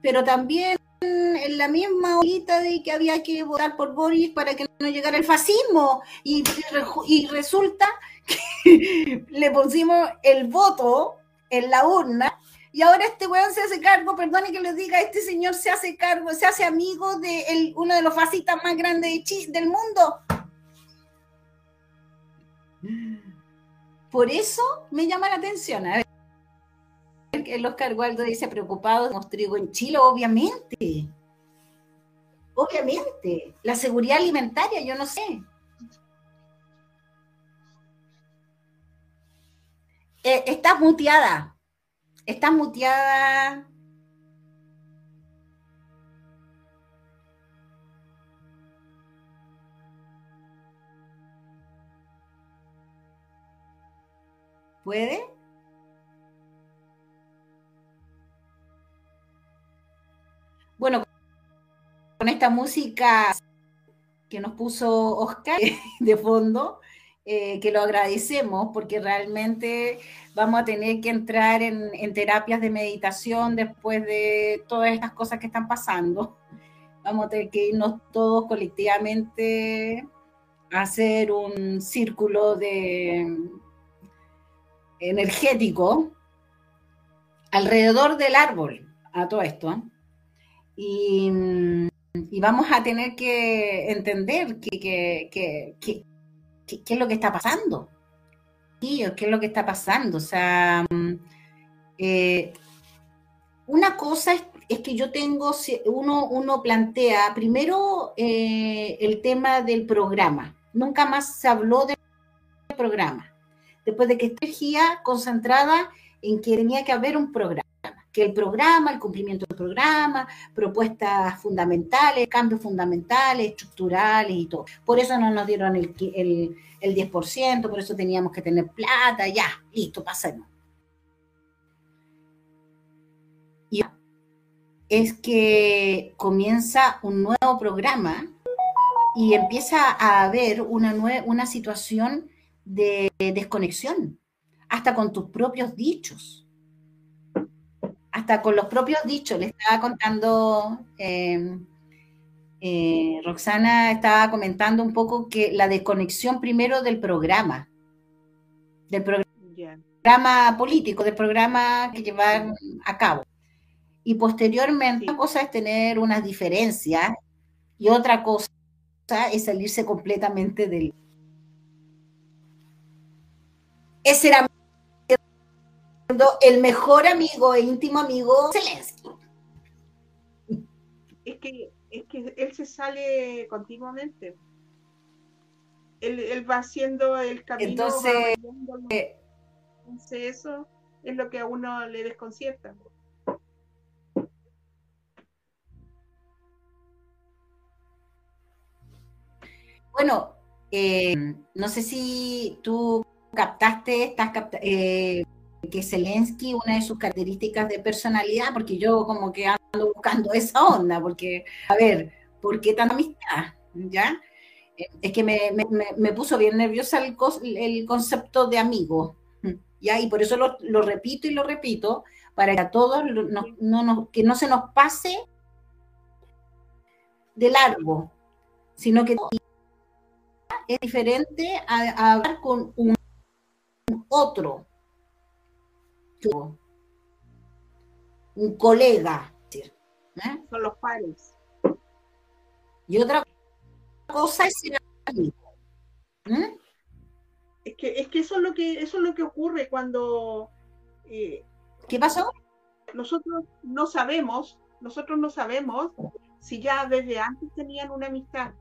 Pero también en la misma horita de que había que votar por Boris para que no llegara el fascismo. Y, y resulta que le pusimos el voto en la urna y ahora este weón se hace cargo, perdone que les diga, este señor se hace cargo, se hace amigo de uno de los fascistas más grandes del mundo. Por eso me llama la atención. A ver, el Oscar Waldo dice, preocupado, tenemos trigo en Chile, obviamente. Obviamente. La seguridad alimentaria, yo no sé. Eh, estás muteada. Estás muteada. ¿Puede? Bueno, con esta música que nos puso Oscar de fondo, eh, que lo agradecemos porque realmente vamos a tener que entrar en, en, terapias de meditación después de todas estas cosas que están pasando. Vamos a tener que irnos todos colectivamente a hacer un círculo de energético alrededor del árbol a todo esto. Y, y vamos a tener que entender qué que, que, es lo que está pasando. ¿Qué es lo que está pasando? O sea, eh, una cosa es, que yo tengo, uno, uno plantea primero eh, el tema del programa. Nunca más se habló del programa. Después de que esta energía concentrada en que tenía que haber un programa que el programa, el cumplimiento del programa, propuestas fundamentales, cambios fundamentales, estructurales y todo. Por eso no nos dieron el, el, el 10%, por eso teníamos que tener plata, ya, listo, pasemos. Y es que comienza un nuevo programa y empieza a haber una, una situación de desconexión, hasta con tus propios dichos hasta con los propios dichos. Le estaba contando, eh, eh, Roxana estaba comentando un poco que la desconexión primero del programa, del programa político, del programa que llevan a cabo. Y posteriormente, una cosa es tener unas diferencias y otra cosa es salirse completamente del... Ese era el mejor amigo e íntimo amigo Zelensky. Es que, es que él se sale continuamente. Él, va haciendo el camino. Entonces, eh, Entonces, eso es lo que a uno le desconcierta. Bueno, eh, no sé si tú captaste, estás eh, que Zelensky, una de sus características de personalidad, porque yo como que ando buscando esa onda, porque, a ver, ¿por qué tanta amistad? ¿Ya? Es que me, me, puso bien nerviosa el, el, concepto de amigo, ¿ya? Y por eso lo, lo, repito y lo repito, para que a todos no, no, que no se nos pase de largo, sino que es diferente a hablar con un otro, un colega. ¿eh? Son los pares. Y otra cosa es ser amigo. ¿eh? Es que, es que eso es lo que eso es lo que ocurre cuando eh, ¿qué pasó? Nosotros no sabemos, nosotros no sabemos si ya desde antes tenían una amistad.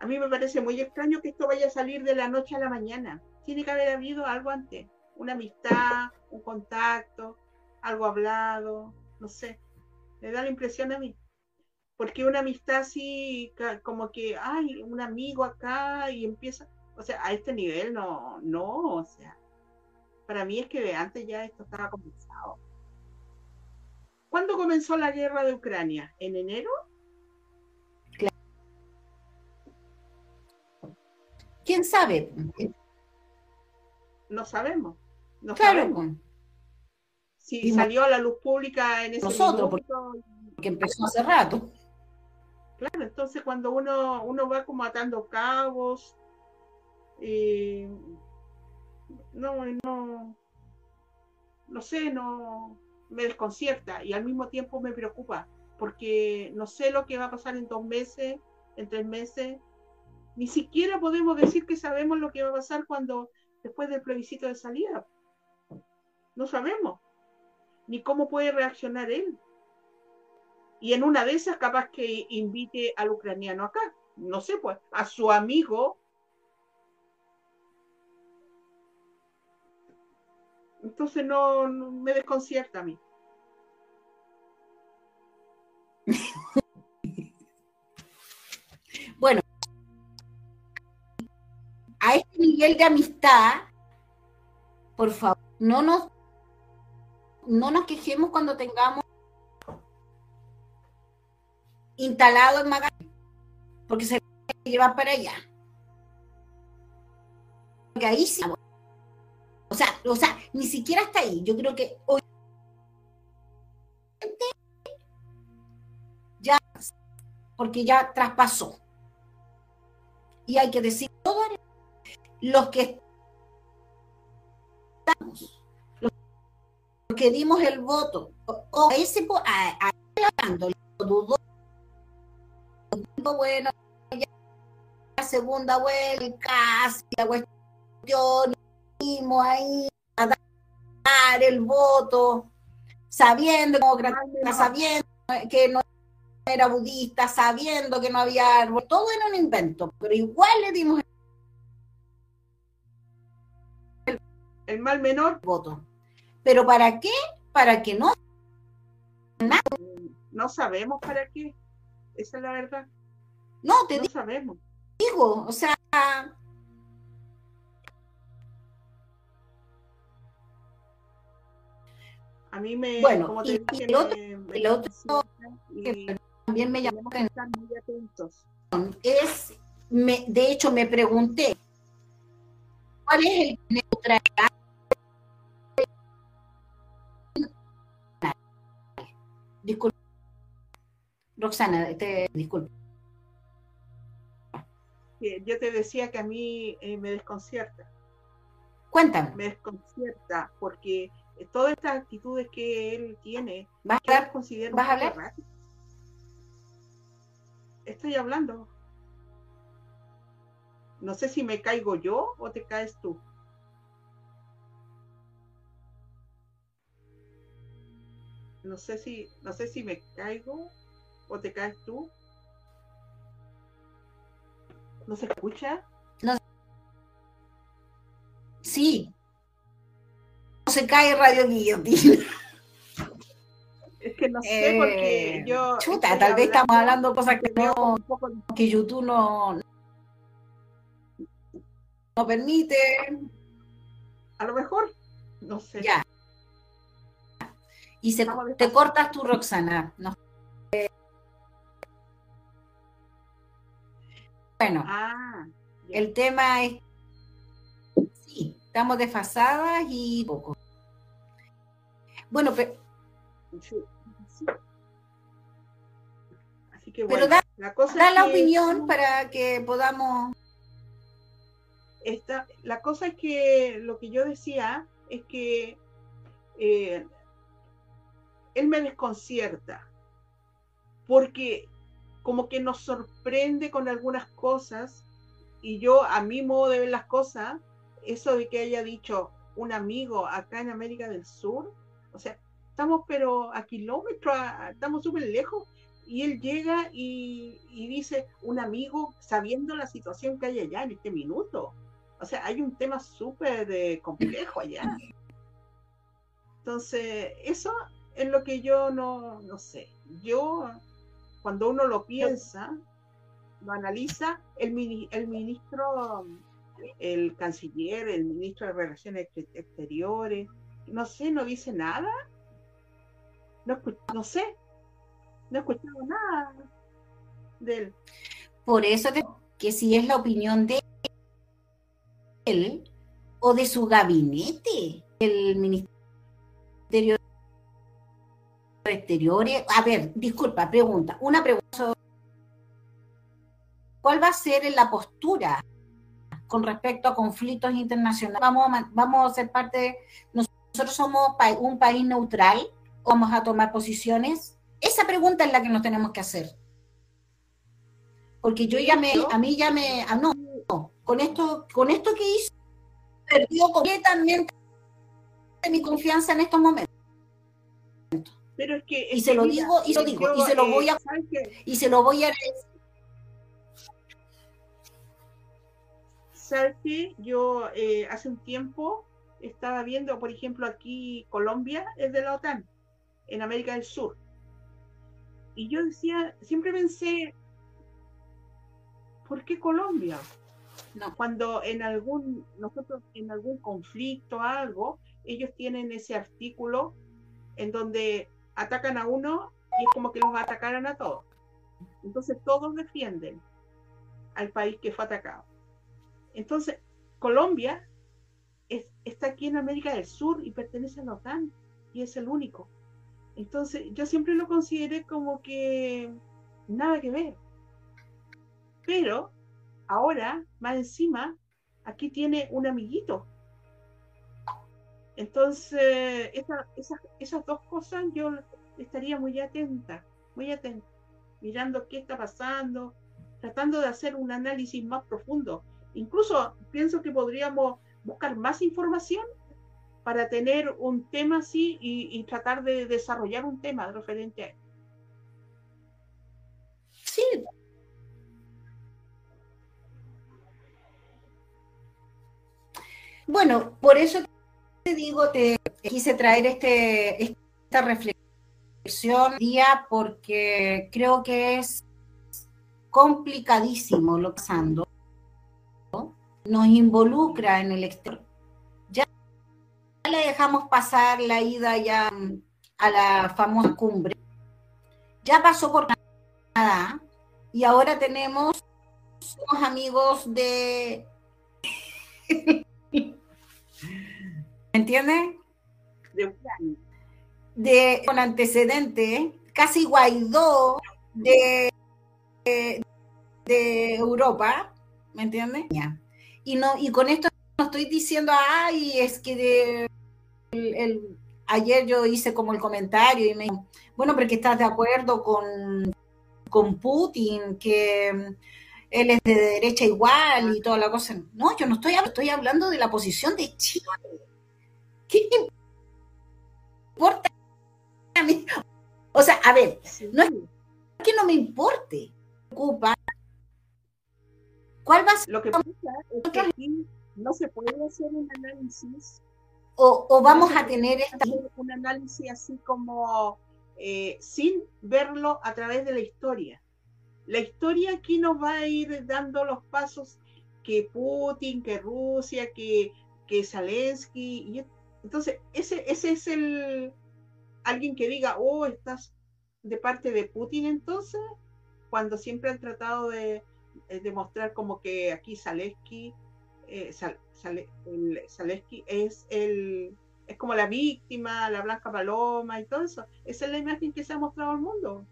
A mí me parece muy extraño que esto vaya a salir de la noche a la mañana. Tiene que haber habido algo antes una amistad, un contacto, algo hablado, no sé. Me da la impresión a mí. Porque una amistad así, como que, hay un amigo acá y empieza, o sea, a este nivel no, no, o sea, para mí es que de antes ya esto estaba comenzado. ¿Cuándo comenzó la guerra de Ucrania? ¿En enero? ¿Quién sabe? No sabemos. No claro. Si salió a la luz pública en ese Nosotros, porque, empezó hace rato. Claro, entonces cuando uno, uno va como atando cabos, eh, no, no, no sé, no me desconcierta y al mismo tiempo me preocupa, porque no sé lo que va a pasar en dos meses, en tres meses. Ni siquiera podemos decir que sabemos lo que va a pasar cuando después del plebiscito de salida No sabemos. Ni cómo puede reaccionar él. Y en una de esas, capaz que invite al ucraniano acá. No sé, pues, a su amigo. Entonces no, me desconcierta a mí. bueno, a este nivel de amistad, por favor, no nos, no nos quejemos cuando tengamos instalado en Magallanes, porque se lleva para allá. Porque ahí sí. O sea, o sea, ni siquiera está ahí. Yo creo que hoy ya, porque ya traspasó. Y hay que decir, todos los que estamos, que dimos el voto, o ese, a, a, dudó. Bueno, la segunda vuelta, casi la cuestión, ahí a dar el voto, sabiendo, sabiendo que no era budista, sabiendo que no había árbol, todo era un invento, pero igual le dimos el, el mal menor. voto. ¿Pero para qué? Para que no... No sabemos para qué. Esa es la verdad. No, te no sabemos. digo, o sea, a mí me bueno, como te y, dije, el otro, me, el otro que también me llamó que estar muy atentos. es me, de hecho me pregunté cuál es el neutral Roxana, te disculpe. Yo te decía que a mí eh, me desconcierta. Cuéntame. Me desconcierta porque todas estas actitudes que él tiene, ¿vas a hablar? ¿Vas a hablar? Estoy hablando. No sé si me caigo yo o te caes tú. No sé si, no sé si me caigo o te caes tú. ¿No se escucha? No. Sí. No se cae Radio Guillotina. Es que no sé, eh, porque yo. Chuta, tal vez estamos hablando cosas que no. que YouTube no. no permite. A lo mejor, no sé. Ya. Y se, te cortas tú, Roxana. No. Bueno, ah, el tema es, sí, estamos desfasadas y poco. Bueno, pero... Así que bueno, pero da la, cosa da la opinión para que podamos... Esta, la cosa es que lo que yo decía es que eh, él me desconcierta, porque como que nos sorprende con algunas cosas y yo a mi modo de ver las cosas, eso de que haya dicho un amigo acá en América del Sur, o sea, estamos pero a kilómetros, estamos súper lejos y él llega y, dice un amigo sabiendo la situación que hay allá en este minuto. O sea, hay un tema súper eh, complejo allá. Entonces, eso es lo que yo no, no sé. Yo cuando uno lo piensa, lo analiza, el, el ministro, el canciller, el ministro de Relaciones Exteriores, no sé, no dice nada. No, no sé, no he escuchado nada de él. Por eso que si es la opinión de él o de su gabinete, el ministerio A ver, disculpa, pregunta. Una pregunta. ¿Cuál va a ser la postura con respecto a conflictos internacionales? Vamos a, ser parte, nosotros somos un país neutral, vamos a tomar posiciones. Esa pregunta es la que nos tenemos que hacer. Porque yo ya me, a mí ya me, ah, no, con esto, con esto que hizo, perdió completamente mi confianza en estos momentos. Pero es que. y se lo digo, y se lo digo, y se lo voy a. Y se lo voy a ¿Sabes qué? Yo eh, hace un tiempo estaba viendo, por ejemplo, aquí Colombia es de la OTAN, en América del Sur. Y yo decía, siempre pensé, ¿por qué Colombia? No. Cuando en algún, nosotros en algún conflicto, algo, ellos tienen ese artículo en donde atacan a uno y es como que los atacaran a todos. Entonces todos defienden al país que fue atacado. Entonces, Colombia está aquí en América del Sur y pertenece a la OTAN y es el único. Entonces, yo siempre lo consideré como que nada que ver. Pero ahora, más encima, aquí tiene un amiguito. Entonces, esas dos cosas yo estaría muy atenta, muy atenta, mirando qué está pasando, tratando de hacer un análisis más profundo. Incluso pienso que podríamos buscar más información para tener un tema así y, tratar de desarrollar un tema referente a él. Sí. Bueno, por eso te digo, te quise traer este, esta reflexión día porque creo que es complicadísimo lo pasando nos involucra en el exterior. Ya le dejamos pasar la ida ya a la famosa cumbre. Ya pasó por Canadá y ahora tenemos unos amigos de... ¿Me entienden? De Ucrania. De, con antecedentes, casi Guaidó de, de, de Europa, ¿me entiendes? Y, no, y con esto no estoy diciendo, ay, es que el, ayer yo hice como el comentario y me dijo, bueno, porque estás de acuerdo con, con Putin, que él es de derecha igual y toda la cosa. No, yo no estoy estoy hablando de la posición de Chile. ¿Qué importa a mí? O sea, a ver, no es que no me importe, ocupa ¿Cuál va a ser? Lo que pasa es que aquí no se puede hacer un análisis. O, vamos a tener un análisis así como eh, sin verlo a través de la historia. La historia aquí nos va a ir dando los pasos que Putin, que Rusia, que, que Zelensky. Y, entonces, ese, ese es el alguien que diga, oh, estás de parte de Putin entonces, cuando siempre han tratado de, es demostrar como que aquí Zaleski, eh, es el es como la víctima, la blanca paloma y todo eso. Esa es la imagen que se ha mostrado al mundo.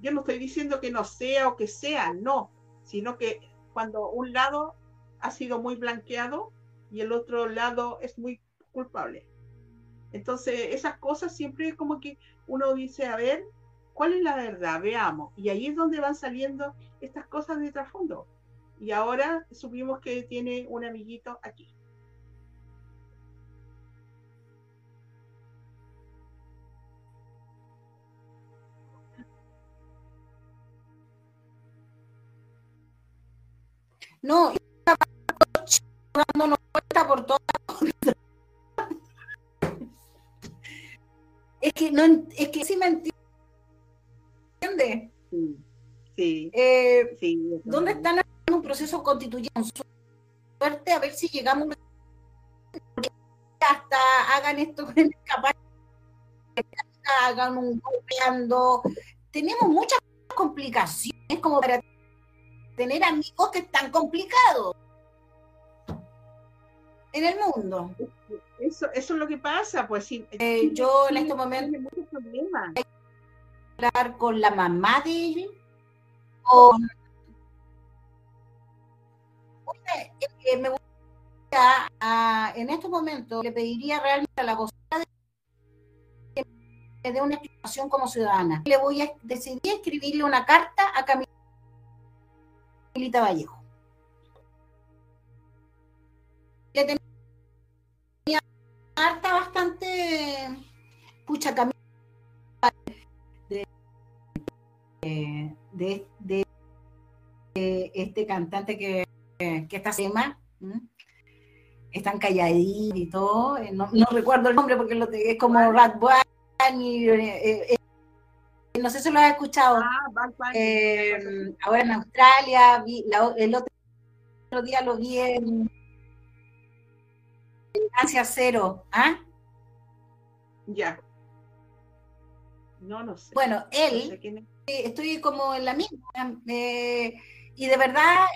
Yo no estoy diciendo que no sea o que sea, no, sino que cuando un lado ha sido muy blanqueado y el otro lado es muy culpable. Entonces, esas cosas siempre como que uno dice, a ver, ¿Cuál es la verdad? Veamos. Y ahí es donde van saliendo estas cosas de trasfondo. Y ahora supimos que tiene un amiguito aquí. No, por todas es que no es que sí me entiendo Sí. Eh, sí. ¿Dónde están en un proceso constituyente? Suerte a ver si llegamos hasta hagan esto capaz hagan un golpeando. Tenemos muchas complicaciones como para tener amigos que están complicados en el mundo. Eso, eso es lo que pasa, pues sí. Eh, yo en este momento muchos problemas hablar con la mamá de ella con eh, me gustaría en estos momentos le pediría realmente a la vocera que me dé una explicación como ciudadana. Le voy a decidir escribirle una carta a Camilita Vallejo. Le tenía harta bastante pucha camino de, de, de, este cantante que, que está Sema, están calladitos y todo, eh, no, recuerdo el nombre porque lo, es como Rat y eh, eh, no sé si lo has escuchado. Ah, ahora en Australia, el otro día lo vi en Asia Cero. ¿Ah? Ya. No, no sé. Bueno, él, estoy como en la misma, y de verdad,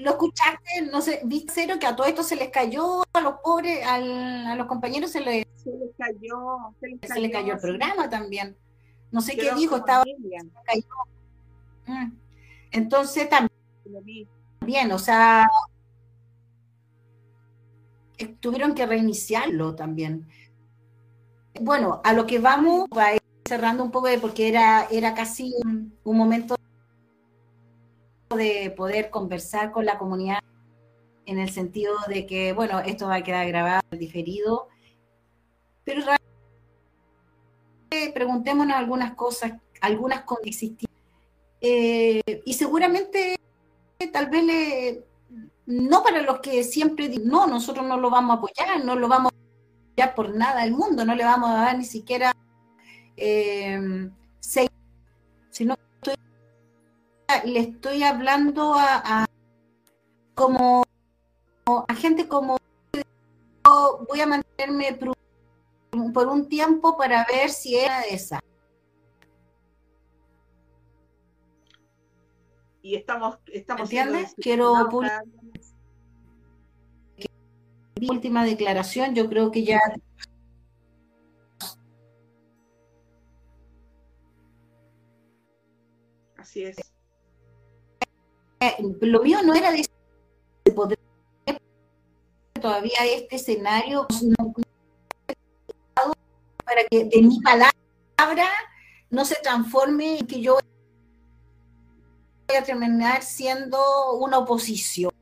lo escuchaste, no sé, viste cero que a todo esto se les cayó, a los pobres, a los compañeros se les, se les cayó, se les cayó, el programa también. No sé qué dijo, estaba cayó. Mm. Entonces también, bien, o sea, tuvieron que reiniciarlo también. Bueno, a lo que vamos, va cerrando un poco, porque era, era casi un, momento de poder conversar con la comunidad en el sentido de que, bueno, esto va a quedar grabado, diferido, pero preguntémonos algunas cosas, algunas con eh, y seguramente tal vez le, no para los que siempre dicen, no, nosotros no lo vamos a apoyar, no lo vamos a apoyar por nada del mundo, no le vamos a dar ni siquiera eh, seis, sino le estoy hablando a, como a gente como voy a mantenerme por un tiempo para ver si era esa. Y estamos, estamos ¿Entiendes? Quiero última declaración, yo creo que ya Así es lo mío no era de poder todavía este escenario para que de mi palabra no se transforme en que yo a terminar siendo una oposición.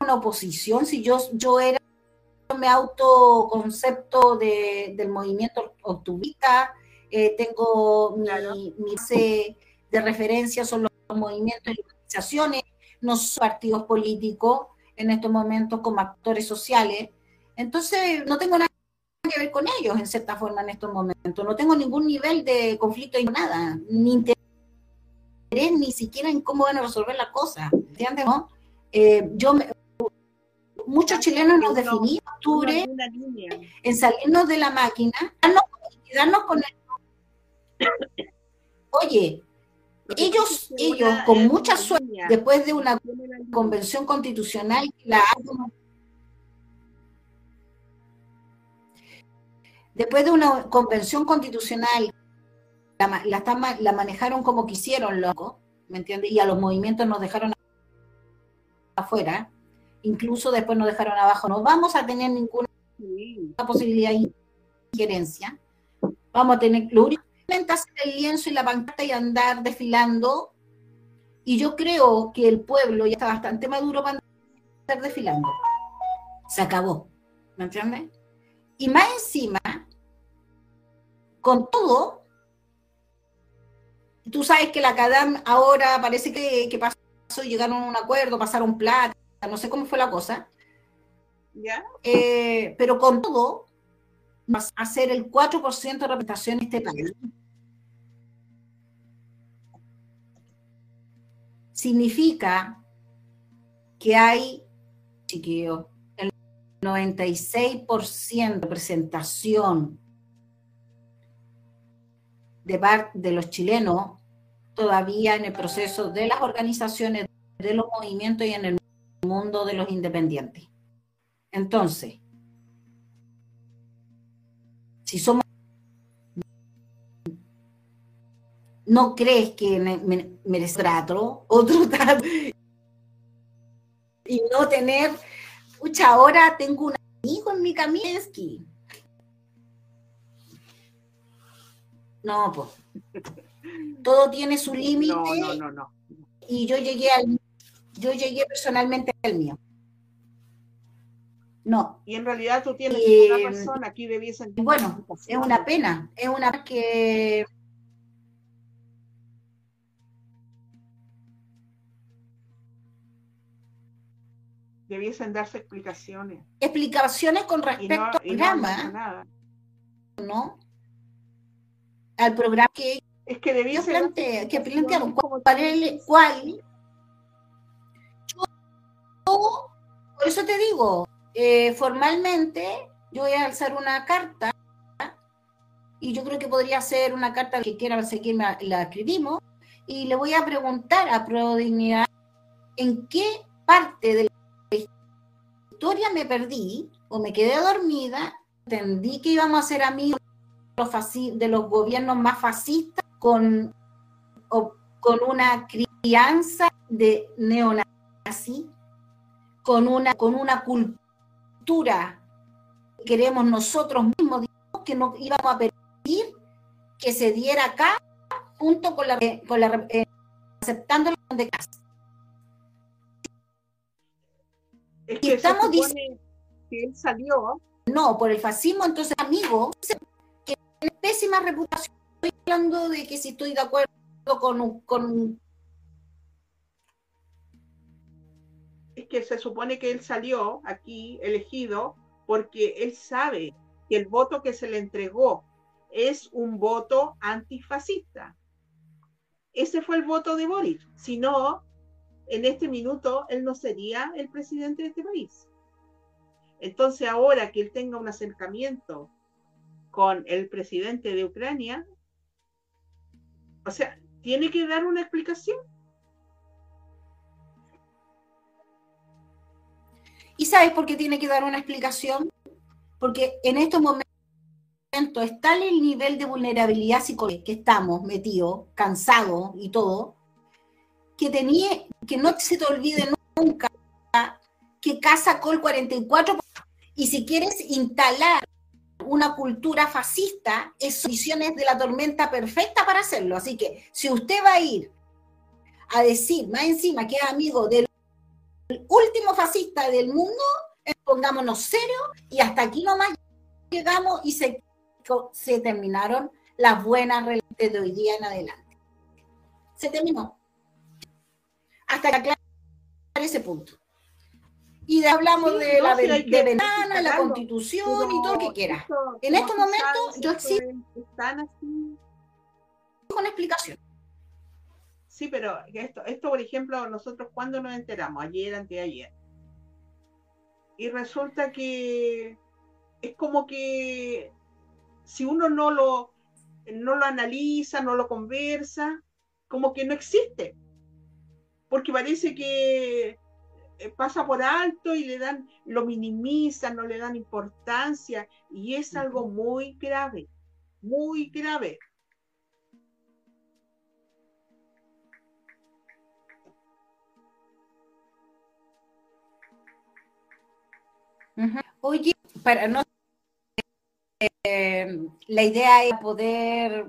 Una oposición, si yo, yo era me autoconcepto de, del movimiento octubista, eh, tengo mi, mi base de referencia son los movimientos no son partidos políticos en estos momentos como actores sociales. Entonces, no tengo nada que ver con ellos en cierta forma en estos momentos. No tengo ningún nivel de conflicto y nada, ni interés ni siquiera en cómo van a resolver las cosas. ¿Entiendes? No? Eh, yo muchos chilenos nos definimos en octubre en salirnos de la máquina y darnos con el... Oye, ellos, ellos con mucha suerte, después de una convención constitucional, la después de una convención constitucional, la, la, manejaron como quisieron, loco, ¿me entiendes? Y a los movimientos nos dejaron afuera, incluso después nos dejaron abajo. No vamos a tener ninguna posibilidad de injerencia. Vamos a tener, lo hacer el lienzo y la pancarta y andar desfilando. Y yo creo que el pueblo ya está bastante maduro para estar desfilando. Se acabó. ¿Me entiendes? Y más encima, con todo, tú sabes que la CADAM ahora parece que, que pasó, llegaron a un acuerdo, pasaron plata, no sé cómo fue la cosa. Eh, pero con todo, vas a hacer el 4% de representación en este país. significa que hay, chiquillo, el 96% de presentación de parte de los chilenos todavía en el proceso de las organizaciones, de los movimientos y en el mundo de los independientes. Entonces, si somos no crees que me, merece trato, otro trato, y no tener, pucha, ahora tengo un amigo en mi Kaminsky. No, pues. Todo tiene su límite. No, no, no, Y yo llegué al, yo llegué personalmente al mío. No. Y en realidad tú tienes una razón, aquí debiesen... Bueno, es una pena, es una que... Debiesen darse explicaciones. Explicaciones con respecto al programa. No, Al programa que es que debiesen que plantearon cuál, cuál por eso te digo, eh, formalmente yo voy a alzar una carta y yo creo que podría ser una carta que quiera seguir, la escribimos y le voy a preguntar a Prodignidad en qué parte de la historia me perdí o me quedé dormida, entendí que íbamos a ser amigos de los gobiernos más fascistas con, con una crianza de neonazi con una, con una cultura que queremos nosotros mismos, que no íbamos a permitir que se diera acá junto con la, con la eh, aceptando la de casa. Es que estamos diciendo que él salió. No, por el fascismo, entonces, amigo, pésima reputación. Estoy hablando de que si estoy de acuerdo con, con es que se supone que él salió aquí elegido porque él sabe que el voto que se le entregó es un voto antifascista. Ese fue el voto de Boris. Si no, en este minuto él no sería el presidente de este país. Entonces ahora que él tenga un acercamiento con el presidente de Ucrania, o sea, tiene que dar una explicación. ¿Y sabes por qué tiene que dar una explicación? Porque en estos momentos es tal el nivel de vulnerabilidad psicológica que estamos metidos, cansados y todo, que tenía, que no se te olvide nunca que Casa Col 44 y si quieres instalar una cultura fascista, es visiones de la tormenta perfecta para hacerlo. Así que si usted va a ir a decir más encima que es amigo del último fascista del mundo, eh, pongámonos serio y hasta aquí nomás llegamos y se, se terminaron las buenas relaciones de hoy día en adelante. Se terminó. Hasta que aclarar ese punto. Y de, hablamos de la de ventana, la constitución y todo lo que quiera. En estos momentos yo así con explicación. Sí, pero esto, esto, por ejemplo, nosotros cuando nos enteramos, ayer, anteayer, y resulta que es como que si uno no lo, no lo analiza, no lo conversa, como que no existe. Porque parece que pasa por alto y le dan, lo minimizan, no le dan importancia, y es algo muy grave, muy grave. Oye, para no eh, la idea es poder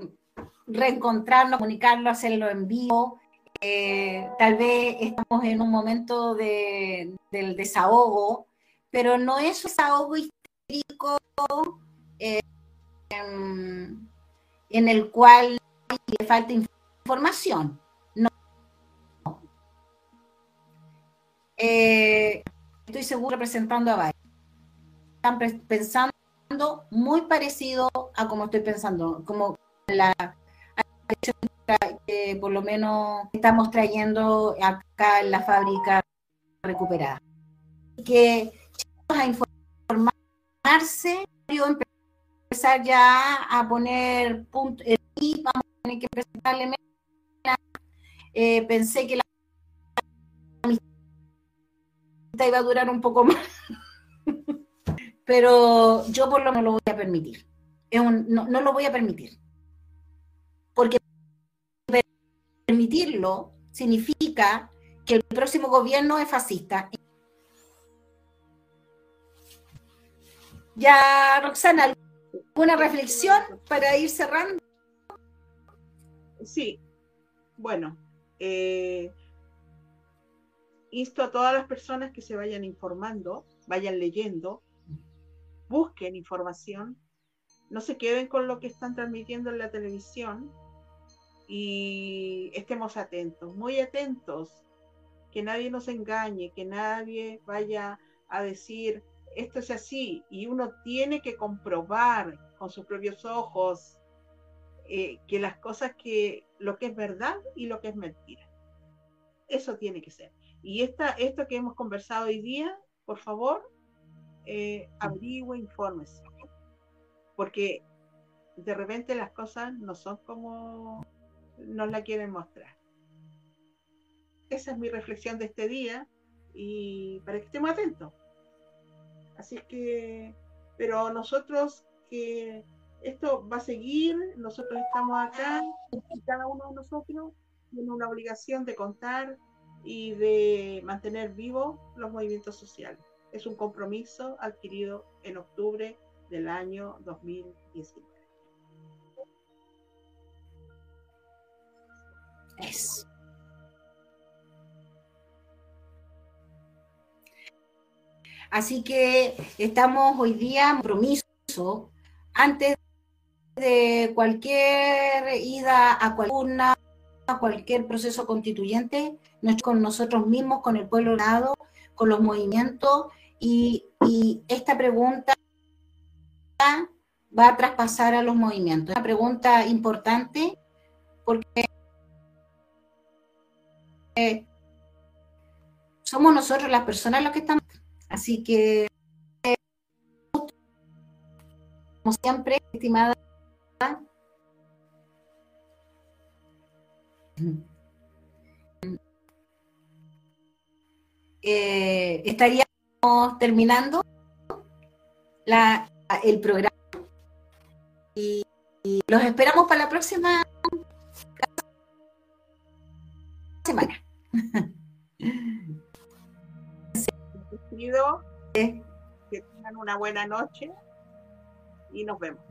reencontrarnos, comunicarlo, hacerlo en vivo. Eh, tal vez estamos en un momento de, del desahogo, pero no es un desahogo histórico eh, en, el cual le falta información. No. estoy seguro representando a varios están pensando muy parecido a como estoy pensando, como la que por lo menos estamos trayendo acá en la fábrica recuperada. Que a informarse, empezar ya a poner punto, y vamos a tener que presentarle eh, pensé que la iba a durar un poco más pero yo por lo menos lo voy a permitir. no, lo voy a permitir. Porque permitirlo significa que el próximo gobierno es fascista. Ya, Roxana, ¿alguna reflexión para ir cerrando? Sí, bueno, eh, insto a todas las personas que se vayan informando, vayan leyendo, busquen información, no se queden con lo que están transmitiendo en la televisión y estemos atentos, muy atentos, que nadie nos engañe, que nadie vaya a decir esto es así y uno tiene que comprobar con sus propios ojos eh, que las cosas que lo que es verdad y lo que es mentira. Eso tiene que ser. Y esta, esto que hemos conversado hoy día, por favor, eh, averigüe, infórmese. Porque de repente las cosas no son como nos la quieren mostrar. Esa es mi reflexión de este día y para que estemos atentos. Así que, pero nosotros que esto va a seguir, nosotros estamos acá y cada uno de nosotros tiene una obligación de contar y de mantener vivos los movimientos sociales. Es un compromiso adquirido en octubre del año 2019. Es. Así que estamos hoy día en compromiso antes de cualquier ida a cualquier, a cualquier proceso constituyente, con nosotros mismos, con el pueblo lado, con los movimientos, y, y esta pregunta va a traspasar a los movimientos. Una pregunta importante porque somos nosotros las personas los que estamos Así que, como siempre, estimada, eh, estaríamos terminando la, el programa y, los esperamos para la próxima que tengan una buena noche y nos vemos.